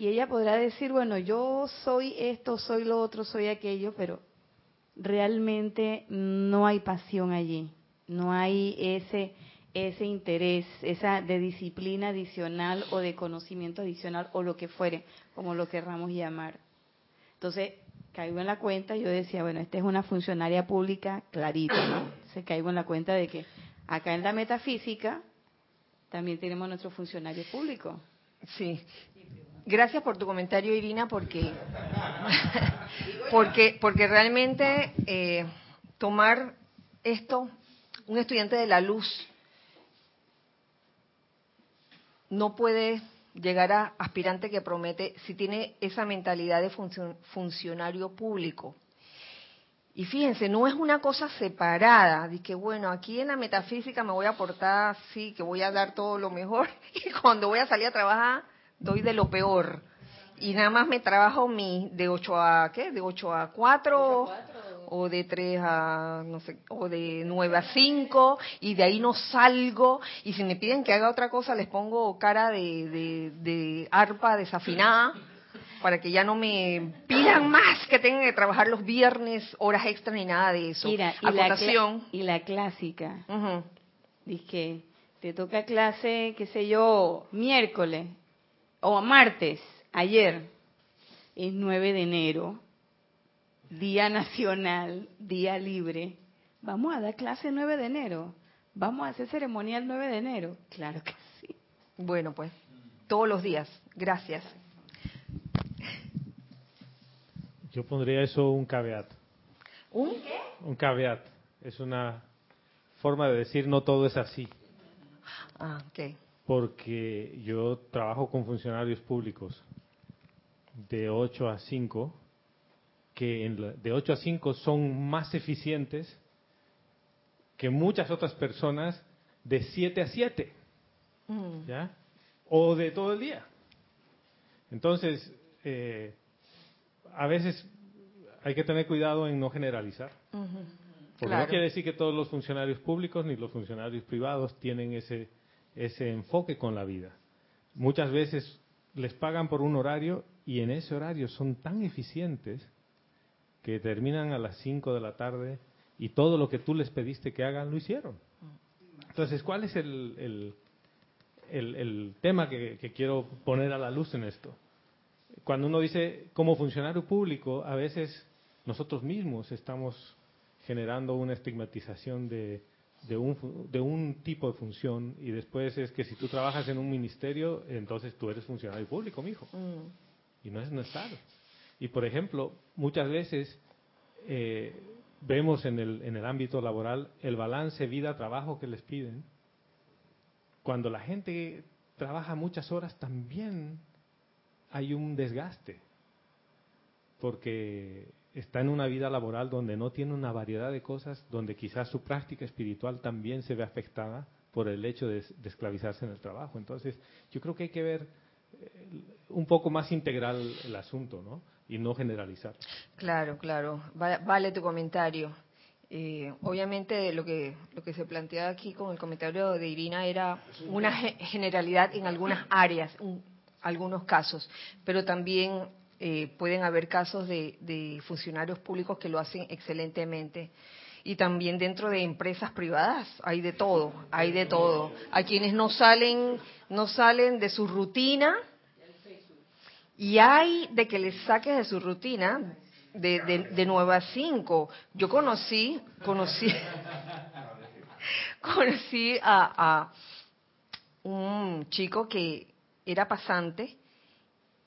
y ella podrá decir, bueno, yo soy esto, soy lo otro, soy aquello, pero realmente no hay pasión allí no hay ese ese interés, esa de disciplina adicional o de conocimiento adicional o lo que fuere, como lo querramos llamar. Entonces, caigo en la cuenta, yo decía, bueno, esta es una funcionaria pública clarita, ¿no? Se caigo en la cuenta de que acá en la metafísica también tenemos nuestro funcionario público. Sí. Gracias por tu comentario, Irina, porque porque realmente eh, tomar esto un estudiante de la luz no puede llegar a aspirante que promete si tiene esa mentalidad de funcionario público. Y fíjense, no es una cosa separada, de que bueno, aquí en la metafísica me voy a aportar, sí, que voy a dar todo lo mejor, y cuando voy a salir a trabajar, doy de lo peor. Y nada más me trabajo mi de 8 a, ¿qué? De 8 a 4, 8 a 4 o de 3 a, no sé, o de 9 a 5, y de ahí no salgo, y si me piden que haga otra cosa, les pongo cara de, de, arpa desafinada, para que ya no me pidan más que tengan que trabajar los viernes, horas extras ni nada de eso. Mira, y, la, y la clásica. Dije, te toca clase, qué sé yo, miércoles o martes, ayer, es 9 de enero Día Nacional, Día Libre. Vamos a dar clase el 9 de enero. Vamos a hacer ceremonia el 9 de enero. Claro que sí. Bueno, pues, todos los días. Gracias. Yo pondría eso un caveat. ¿Un qué? Un caveat. Es una forma de decir no todo es así. Ah, ok. Porque yo trabajo con funcionarios públicos de 8 a 5 que de 8 a 5 son más eficientes que muchas otras personas de 7 a 7, mm. ¿ya? O de todo el día. Entonces, eh, a veces hay que tener cuidado en no generalizar. Porque no quiere decir que todos los funcionarios públicos ni los funcionarios privados tienen ese, ese enfoque con la vida. Muchas veces les pagan por un horario y en ese horario son tan eficientes que terminan a las 5 de la tarde y todo lo que tú les pediste que hagan lo hicieron. Entonces, ¿cuál es el, el, tema que, quiero poner a la luz en esto? Cuando uno dice como funcionario público, a veces nosotros mismos estamos generando una estigmatización de, de, un, de un tipo de función y después es que si tú trabajas en un ministerio, entonces tú eres funcionario público, mijo. Mm. Y no es, no es y por ejemplo, muchas veces eh, vemos en el, en el ámbito laboral el balance vida-trabajo que les piden. Cuando la gente trabaja muchas horas también hay un desgaste, porque está en una vida laboral donde no tiene una variedad de cosas, donde quizás su práctica espiritual también se ve afectada por el hecho de, esclavizarse en el trabajo. Entonces, yo creo que hay que ver eh, un poco más integral el asunto, ¿no? y no generalizar. Claro, claro. Vale tu comentario. Eh, obviamente lo que lo que se plantea aquí con el comentario de Irina era una generalidad en algunas áreas, en algunos casos, pero también eh, pueden haber casos de, funcionarios públicos que lo hacen excelentemente. y también dentro de empresas privadas hay de todo, hay de todo. Hay quienes no salen, no salen de su rutina y hay de que les saques de su rutina de, de, de 9 a 5. Yo conocí, conocí, conocí a un chico que era pasante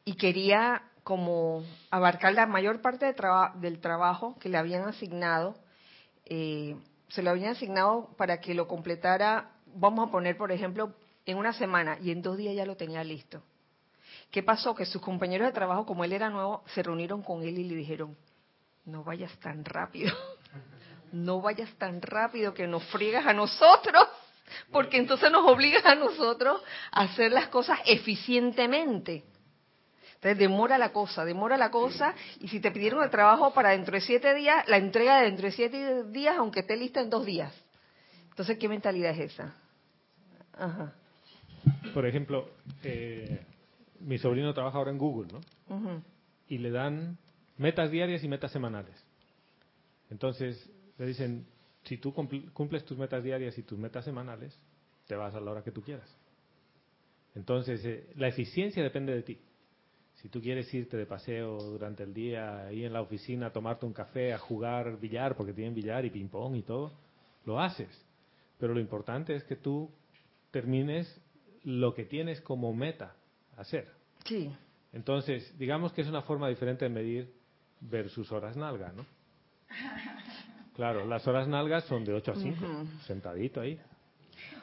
y quería como abarcar la mayor parte del trabajo que le habían asignado, eh, se lo habían asignado para que lo completara, vamos a poner por ejemplo, en una semana y en dos días ya lo tenía listo. ¿Qué pasó? Que sus compañeros de trabajo, como él era nuevo, se reunieron con él y le dijeron, no vayas tan rápido, no vayas tan rápido que nos friegas a nosotros, porque entonces nos obligas a nosotros a hacer las cosas eficientemente. Entonces demora la cosa, demora la cosa, y si te pidieron el trabajo para dentro de siete días, la entrega de dentro de siete días, aunque esté lista en dos días. Entonces, ¿qué mentalidad es esa? Ajá. Por ejemplo, eh, mi sobrino trabaja ahora en Google, ¿no? Y le dan metas diarias y metas semanales. Entonces, le dicen, si tú cumpl- cumples tus metas diarias y tus metas semanales, te vas a la hora que tú quieras. Entonces, eh, la eficiencia depende de ti. Si tú quieres irte de paseo durante el día ahí en la oficina, a tomarte un café, a jugar billar, porque tienen billar y ping-pong y todo, lo haces. Pero lo importante es que tú termines lo que tienes como meta hacer. Sí, Entonces, digamos que es una forma diferente de medir versus horas nalga, ¿no? Claro, las horas nalgas son de 8 a 5, Ujú. sentadito ahí.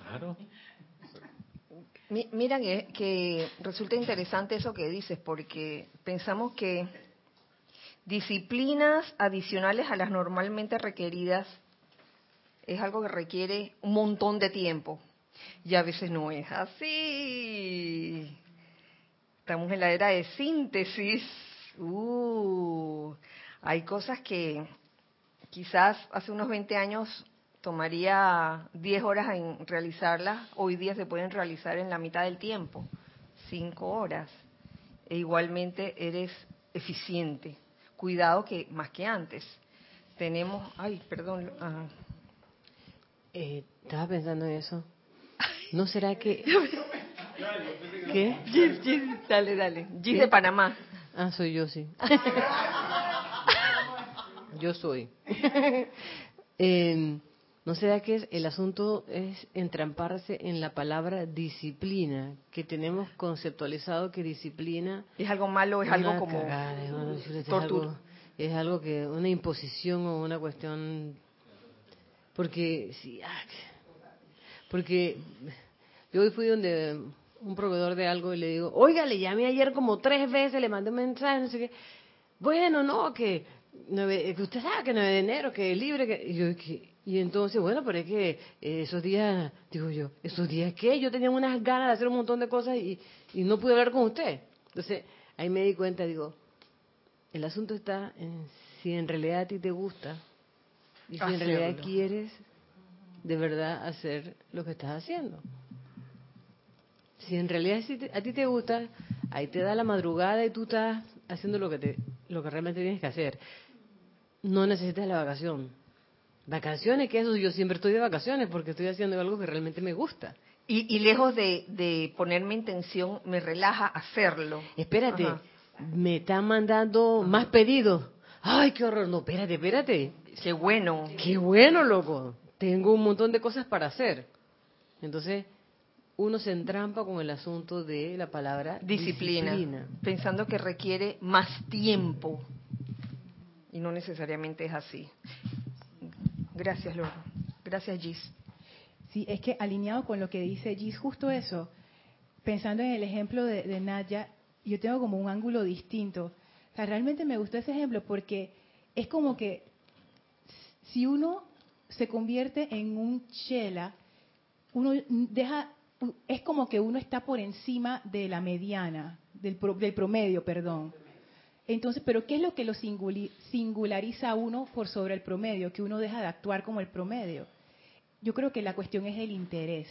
Claro. Mi- Mira que, que resulta interesante eso que dices, porque pensamos que disciplinas adicionales a las normalmente requeridas es algo que requiere un montón de tiempo. Y a veces no es así. Estamos en la era de síntesis. Uh, hay cosas que quizás hace unos 20 años tomaría 10 horas en realizarlas, hoy día se pueden realizar en la mitad del tiempo, 5 horas. E igualmente eres eficiente. Cuidado que más que antes. Tenemos, ay, perdón, ah, Eh, estaba pensando en eso. ¿No será que... ¿Qué? Gis, Gis, dale, dale. Gis ¿Qué? de Panamá. Ah, soy yo, sí. yo soy. Eh, ¿No será que es- el asunto es entramparse en la palabra disciplina? Que tenemos conceptualizado que disciplina ¿Es algo malo? ¿Es algo como cagada, es una- es tortura? algo, es algo que una imposición o una cuestión porque sí ah, porque yo hoy fui donde un proveedor de algo y le digo oiga le llamé ayer como tres veces le mandé un mensaje no sé qué bueno no que que usted sabe que 9 de enero que libre que y yo que y entonces bueno pero es que eh, esos días digo yo esos días qué yo tenía unas ganas de hacer un montón de cosas y, y no pude hablar con usted entonces ahí me di cuenta digo el asunto está en si en realidad a ti te gusta y si en realidad quieres de verdad hacer lo que estás haciendo. Si en realidad a ti te gusta, ahí te da la madrugada y tú estás haciendo lo que te, lo que realmente tienes que hacer. No necesitas la vacación. Vacaciones, que eso yo siempre estoy de vacaciones porque estoy haciendo algo que realmente me gusta. Y, y lejos de, de ponerme en tensión, me relaja hacerlo. Espérate, Ajá. me están mandando más pedidos. Ay, qué horror. No, espérate, espérate. Qué bueno. Qué bueno, loco. Tengo un montón de cosas para hacer. Entonces, uno se entrampa con el asunto de la palabra Disciplina, disciplina. Pensando que requiere más tiempo. Y no necesariamente es así. Gracias, Loro. Gracias, Gis. Sí, es que alineado con lo que dice Gis, justo eso, pensando en el ejemplo de, de Nadia, yo tengo como un ángulo distinto. O sea, realmente me gustó ese ejemplo porque es como que si uno se convierte en un chela, uno deja, es como que uno está por encima de la mediana, del, pro- del promedio, perdón. Entonces, pero ¿qué es lo que lo singulariza a uno por sobre el promedio? Que uno deja de actuar como el promedio. Yo creo que la cuestión es el interés.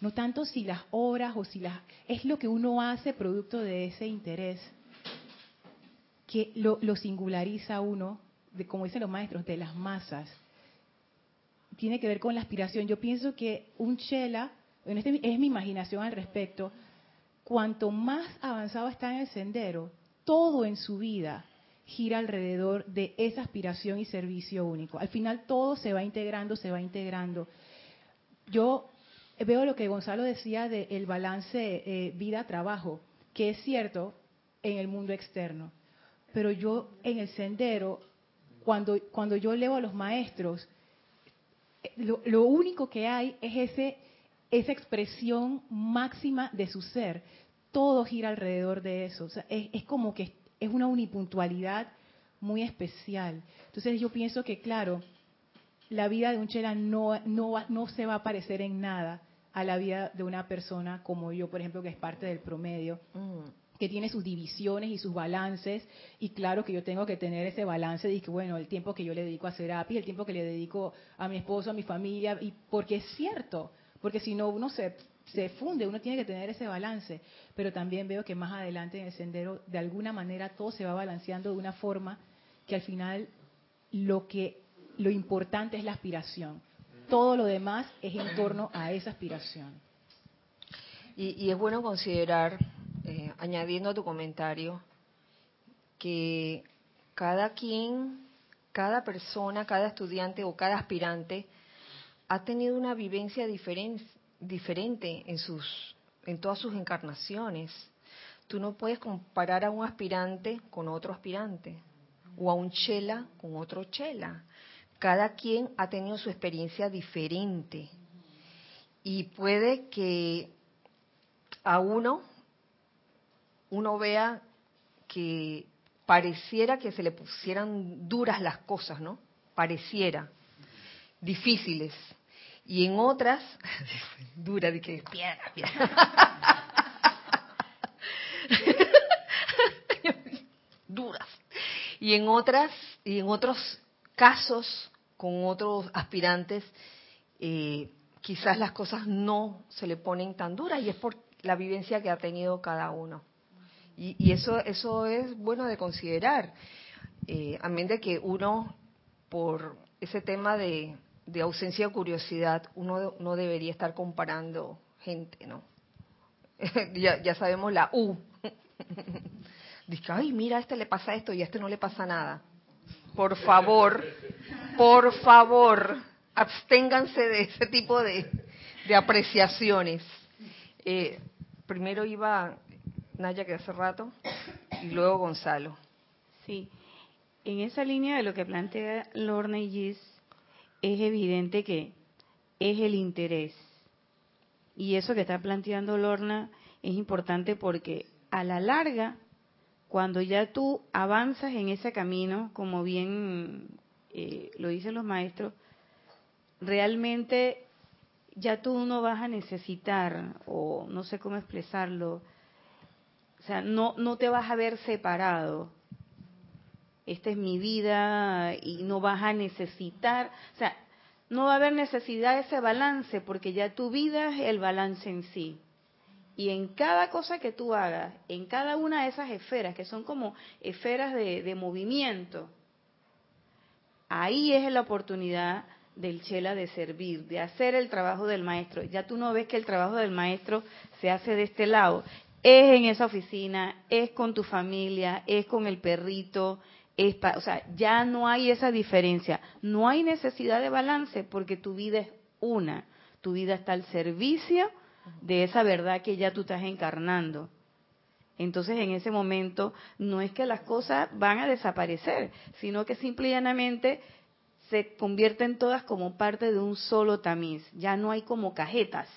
No tanto si las obras o si las... Es lo que uno hace producto de ese interés que lo, singulariza a uno, como dicen los maestros, de las masas. tiene que ver con la aspiración. Yo pienso que un chela, en este, es mi imaginación al respecto, cuanto más avanzado está en el sendero, todo en su vida gira alrededor de esa aspiración y servicio único. Al final todo se va integrando, se va integrando. Yo veo lo que Gonzalo decía del balance eh, vida-trabajo, que es cierto en el mundo externo, pero yo en el sendero, cuando, cuando yo leo a los maestros, eh, lo, único que hay es ese, esa expresión máxima de su ser. Todo gira alrededor de eso. es, es como que es una unipuntualidad muy especial. Entonces yo pienso que, claro, la vida de un chela no, no, no se va a parecer en nada a la vida de una persona como yo, por ejemplo, que es parte del promedio, mm. que tiene sus divisiones y sus balances, y claro que yo tengo que tener ese balance de que, bueno, el tiempo que yo le dedico a Serapi, el tiempo que le dedico a mi esposo, a mi familia, y porque es cierto, porque si no uno se se funde, uno tiene que tener ese balance, pero también veo que más adelante en el sendero, de alguna manera, todo se va balanceando de una forma que al final lo que lo importante es la aspiración. Todo lo demás es en torno a esa aspiración. Y, es bueno considerar, eh, añadiendo a tu comentario, que cada quien, cada persona, cada estudiante o cada aspirante ha tenido una vivencia diferente diferente en sus en todas sus encarnaciones. Tú no puedes comparar a un aspirante con otro aspirante o a un chela con otro chela. Cada quien ha tenido su experiencia diferente y puede que a uno uno vea que pareciera que se le pusieran duras las cosas, ¿no? Pareciera difíciles y en otras, dura, de que piedra, piedra. duras. Y en otras, y en otros casos, con otros aspirantes, eh, quizás las cosas no se le ponen tan duras y es por la vivencia que ha tenido cada uno. Y, eso, eso es bueno de considerar. Eh, a menos de que uno, por ese tema de, de ausencia de curiosidad, uno no debería estar comparando gente, ¿no? ya, sabemos la U. Dice, ay, mira, a este le pasa esto y a este no le pasa nada. Por favor, por favor, absténganse de ese tipo de, apreciaciones. Eh, primero iba Naya, que hace rato, y luego Gonzalo. Sí, en esa línea de lo que plantea Lorna y Gis, es evidente que es el interés. Y eso que está planteando Lorna es importante porque a la larga, cuando ya tú avanzas en ese camino, como bien eh, lo dicen los maestros, realmente ya tú no vas a necesitar, o no sé cómo expresarlo, o sea, no, no te vas a ver separado esta es mi vida y no vas a necesitar, o sea, no va a haber necesidad de ese balance porque ya tu vida es el balance en sí. Y en cada cosa que tú hagas, en cada una de esas esferas, que son como esferas de, de movimiento, ahí es la oportunidad del chela de servir, de hacer el trabajo del maestro. Ya tú no ves que el trabajo del maestro se hace de este lado. Es en esa oficina, es con tu familia, es con el perrito, o sea, ya no hay esa diferencia, no hay necesidad de balance porque tu vida es una, tu vida está al servicio de esa verdad que ya tú estás encarnando. Entonces, en ese momento, no es que las cosas van a desaparecer, sino que simple y llanamente se convierten todas como parte de un solo tamiz. Ya no hay como cajetas,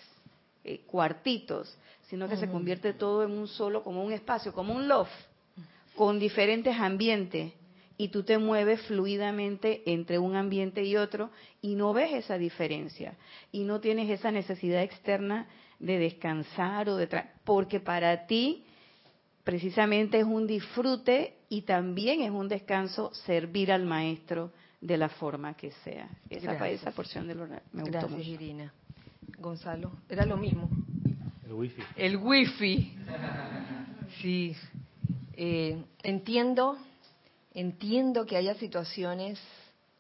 eh, cuartitos, sino que se convierte todo en un solo, como un espacio, como un loft, con diferentes ambientes y tú te mueves fluidamente entre un ambiente y otro y no ves esa diferencia y no tienes esa necesidad externa de descansar o de porque para ti precisamente es un disfrute y también es un descanso servir al maestro de la forma que sea. Esa, esa porción de lo me gustó Gracias, Irina. Gonzalo, era lo mismo. El wifi. El wifi. Sí. Eh, entiendo Entiendo que haya situaciones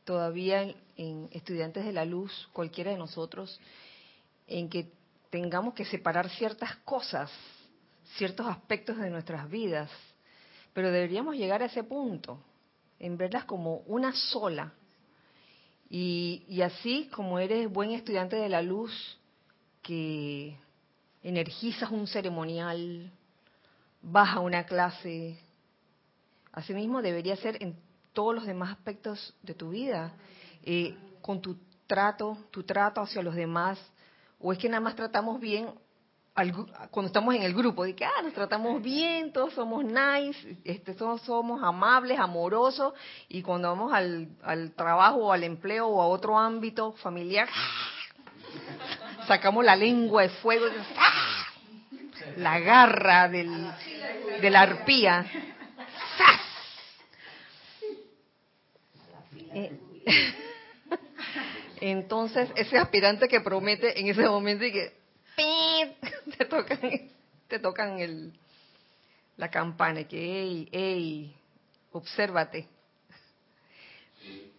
todavía en, estudiantes de la luz, cualquiera de nosotros, en que tengamos que separar ciertas cosas, ciertos aspectos de nuestras vidas, pero deberíamos llegar a ese punto, en verlas como una sola. Y, y así como eres buen estudiante de la luz, que energizas un ceremonial, vas a una clase, asimismo debería ser en todos los demás aspectos de tu vida, eh, con tu trato, tu trato hacia los demás, o es que nada más tratamos bien cuando estamos en el grupo, de que ah, nos tratamos bien, todos somos nice, este, todos somos amables, amorosos, y cuando vamos al, al trabajo o al empleo o a otro ámbito familiar, sacamos la lengua de fuego, ¡ah! la garra del, de la arpía. Eh, entonces, ese aspirante que promete en ese momento y que te tocan, te tocan el, la campana, que, hey, hey, obsérvate.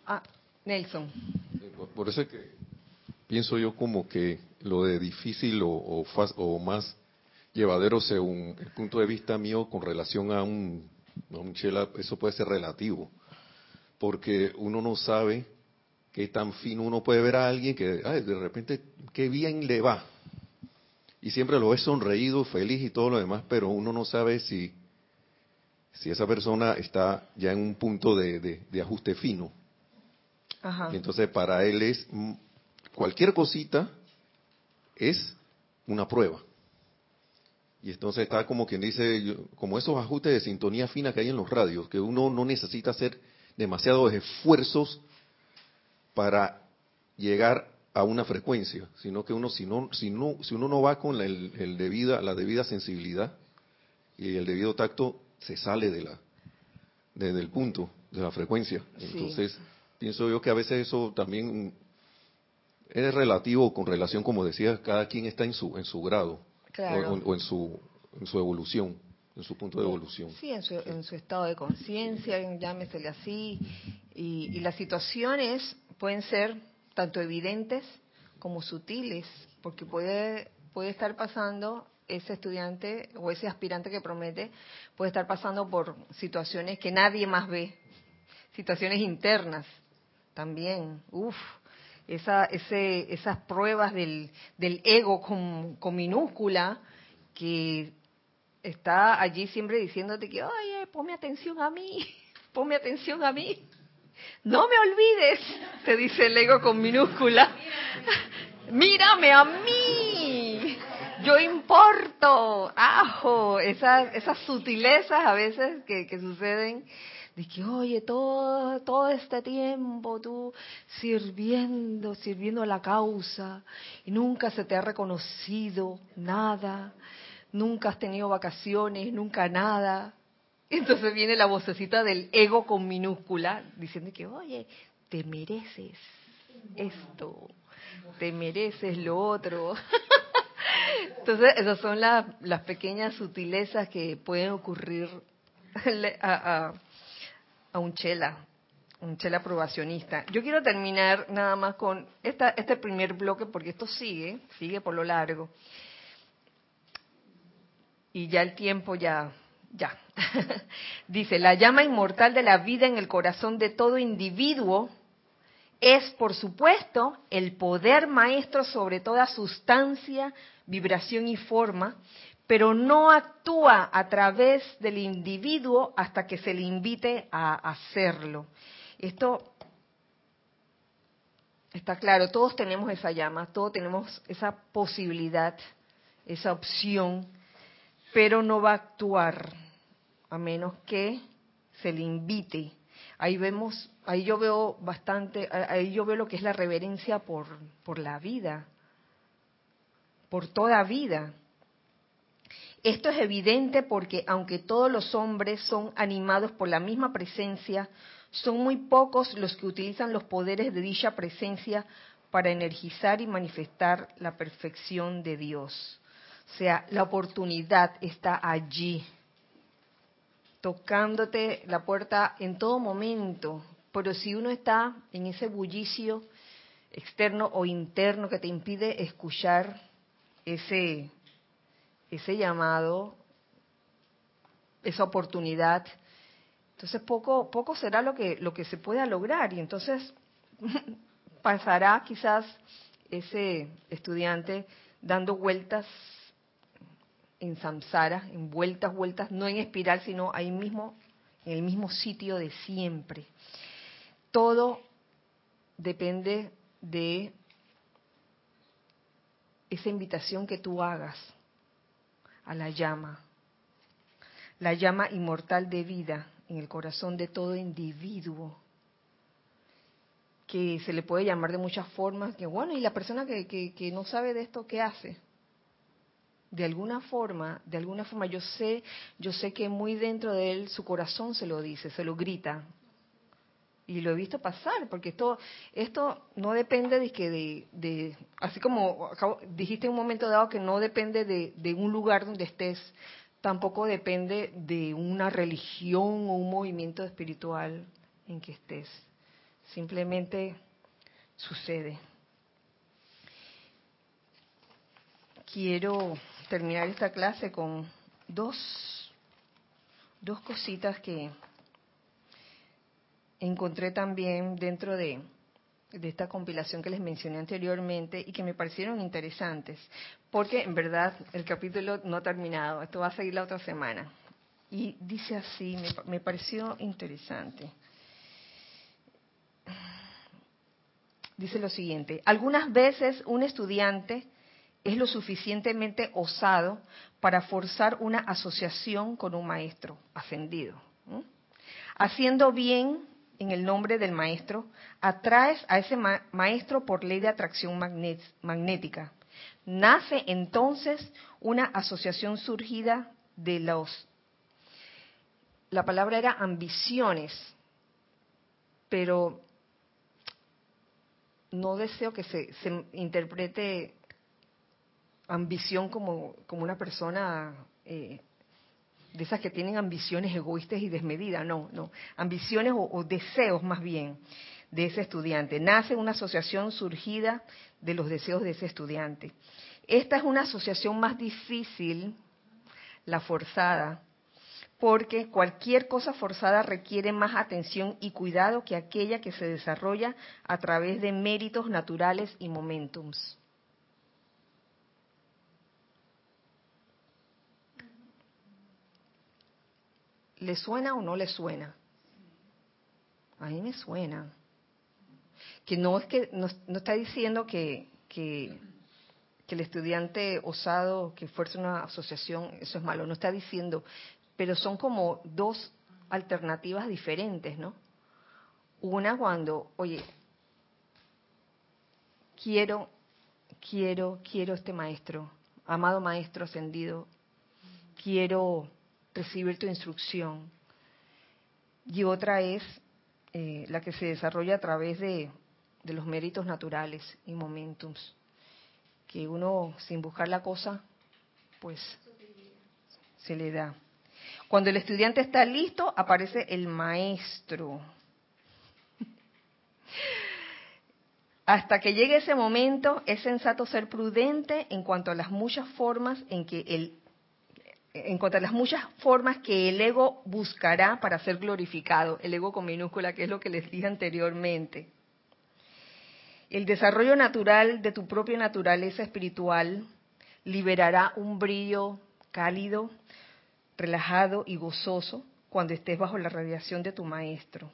Ah, Nelson. Por eso es que pienso yo como que lo de difícil o, o, o más llevadero según el punto de vista mío con relación a un, a un chela, eso puede ser relativo, porque uno no sabe qué tan fino uno puede ver a alguien que ay, de repente qué bien le va, y siempre lo ves sonreído, feliz y todo lo demás, pero uno no sabe si, si esa persona está ya en un punto de, ajuste fino. Y entonces para él es mm, cualquier cosita es una prueba. Y entonces está como quien dice, como esos ajustes de sintonía fina que hay en los radios, que uno no necesita hacer demasiados esfuerzos para llegar a una frecuencia, sino que uno si no si no si uno no va con el, debida la debida sensibilidad y el debido tacto se sale de la del punto de la frecuencia. Entonces pienso yo que a veces eso también es relativo con relación como decía cada quien está en su en su grado o, en su en su evolución en su punto de evolución. Sí, en su, en su estado de conciencia, llámesele así, y, y las situaciones pueden ser tanto evidentes como sutiles, porque puede, puede estar pasando ese estudiante o ese aspirante que promete, puede estar pasando por situaciones que nadie más ve, situaciones internas también, uff, esa, ese, esas pruebas del, del ego con, con minúscula que está allí siempre diciéndote que, oye, ponme atención a mí, ponme atención a mí. No me olvides, te dice el ego con minúscula. Mírame a mí. Yo importo. Ajo. Esas, esas sutilezas a veces que, que suceden de que, oye, todo, todo este tiempo tú sirviendo, sirviendo a la causa y nunca se te ha reconocido nada, nunca has tenido vacaciones, nunca nada. Entonces viene la vocecita del ego con minúscula diciendo que, oye, te mereces esto, te mereces lo otro. Entonces, esas son las, las pequeñas sutilezas que pueden ocurrir a, a, un chela, un chela aprobacionista. Yo quiero terminar nada más con esta, este primer bloque, porque esto sigue, sigue por lo largo. Y ya el tiempo ya ya. Dice, la llama inmortal de la vida en el corazón de todo individuo es, por supuesto, el poder maestro sobre toda sustancia, vibración y forma, pero no actúa a través del individuo hasta que se le invite a hacerlo. Esto está claro, todos tenemos esa llama, todos tenemos esa posibilidad, esa opción, pero no va a actuar a menos que se le invite. Ahí vemos, ahí yo veo bastante, ahí yo veo lo que es la reverencia por, por la vida, por toda vida. Esto es evidente porque aunque todos los hombres son animados por la misma presencia, son muy pocos los que utilizan los poderes de dicha presencia para energizar y manifestar la perfección de Dios. O sea, la oportunidad está allí tocándote la puerta en todo momento Pero si uno está en ese bullicio externo o interno que te impide escuchar ese, ese llamado, esa oportunidad, entonces poco, poco será lo que, lo que se pueda lograr. Y entonces pasará quizás ese estudiante dando vueltas en samsara, en vueltas, vueltas, no en espiral, sino ahí mismo, en el mismo sitio de siempre. Todo depende de esa invitación que tú hagas a la llama, la llama inmortal de vida en el corazón de todo individuo, que se le puede llamar de muchas formas, que bueno, y la persona que, que, no sabe de esto, ¿qué hace? De alguna forma, de alguna forma yo sé, yo sé que muy dentro de él su corazón se lo dice, se lo grita. Y lo he visto pasar, porque esto esto no depende de que de, de así como dijiste en un momento dado que no depende de, de un lugar donde estés, tampoco depende de una religión o un movimiento espiritual en que estés. Simplemente sucede. Quiero terminar esta clase con dos, dos cositas que encontré también dentro de, de esta compilación que les mencioné anteriormente y que me parecieron interesantes, porque en verdad el capítulo no ha terminado, esto va a seguir la otra semana. Y dice así, me, me pareció interesante. Dice lo siguiente, algunas veces un estudiante es lo suficientemente osado para forzar una asociación con un maestro ascendido. Haciendo bien en el nombre del maestro, atraes a ese maestro por ley de atracción magnética. Nace entonces una asociación surgida de los... La palabra era ambiciones, pero no deseo que se, se interprete ambición como, una persona eh, de esas que tienen ambiciones egoístas y desmedidas, no, no, ambiciones o, deseos más bien de ese estudiante. Nace una asociación surgida de los deseos de ese estudiante. Esta es una asociación más difícil, la forzada, porque cualquier cosa forzada requiere más atención y cuidado que aquella que se desarrolla a través de méritos naturales y momentums. ¿Le suena o no le suena? A mí me suena. Que no es que no, está diciendo que, que, el estudiante osado que fuerce una asociación, eso es malo, no está diciendo, pero son como dos alternativas diferentes, ¿no? Una cuando, oye, quiero, quiero, quiero este maestro, amado maestro ascendido, quiero recibir tu instrucción. Y otra es eh, la que se desarrolla a través de, de los méritos naturales y momentums, que uno sin buscar la cosa, pues se le da. Cuando el estudiante está listo, aparece el maestro. Hasta que llegue ese momento, es sensato ser prudente en cuanto a las muchas formas en que el en cuanto a las muchas formas que el ego buscará para ser glorificado, el ego con minúscula, que es lo que les dije anteriormente. El desarrollo natural de tu propia naturaleza espiritual liberará un brillo cálido, relajado y gozoso cuando estés bajo la radiación de tu maestro.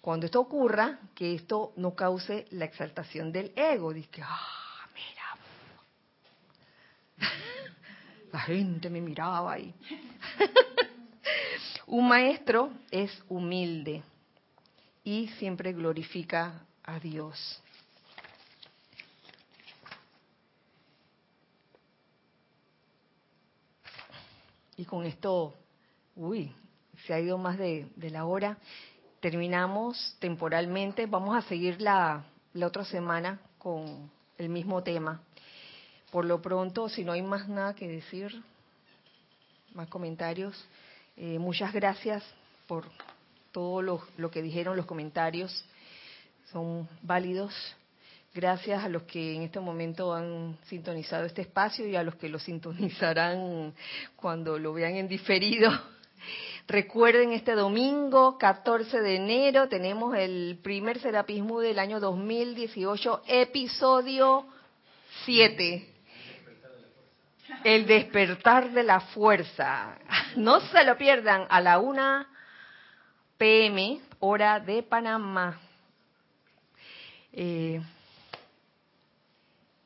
Cuando esto ocurra, que esto no cause la exaltación del ego, dice, ah, La gente me miraba ahí. Un maestro es humilde y siempre glorifica a Dios. Y con esto, uy, se ha ido más de, la hora. Terminamos temporalmente. Vamos a seguir la, la otra semana con el mismo tema. Por lo pronto, si no hay más nada que decir, más comentarios, eh, muchas gracias por todo lo, lo que dijeron los comentarios son válidos. Gracias a los que en este momento han sintonizado este espacio y a los que lo sintonizarán cuando lo vean en diferido. Recuerden, este domingo 14 de enero tenemos el primer Serapismo del año 2018, episodio 7. El despertar de la fuerza. No se lo pierdan a la 1 pm, hora de Panamá. Eh,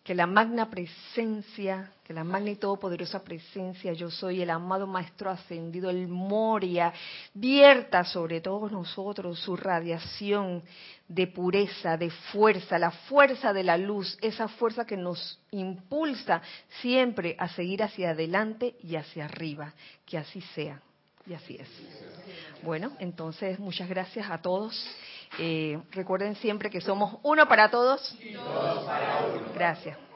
que la magna presencia, que la magna y todopoderosa presencia, yo soy el amado Maestro Ascendido, el Moria, vierta sobre todos nosotros su radiación de pureza, de fuerza, la fuerza de la luz, esa fuerza que nos impulsa siempre a seguir hacia adelante y hacia arriba. Que así sea. Y así es. Bueno, entonces muchas gracias a todos. Eh, recuerden siempre que somos uno para todos. Y todos para uno. Gracias.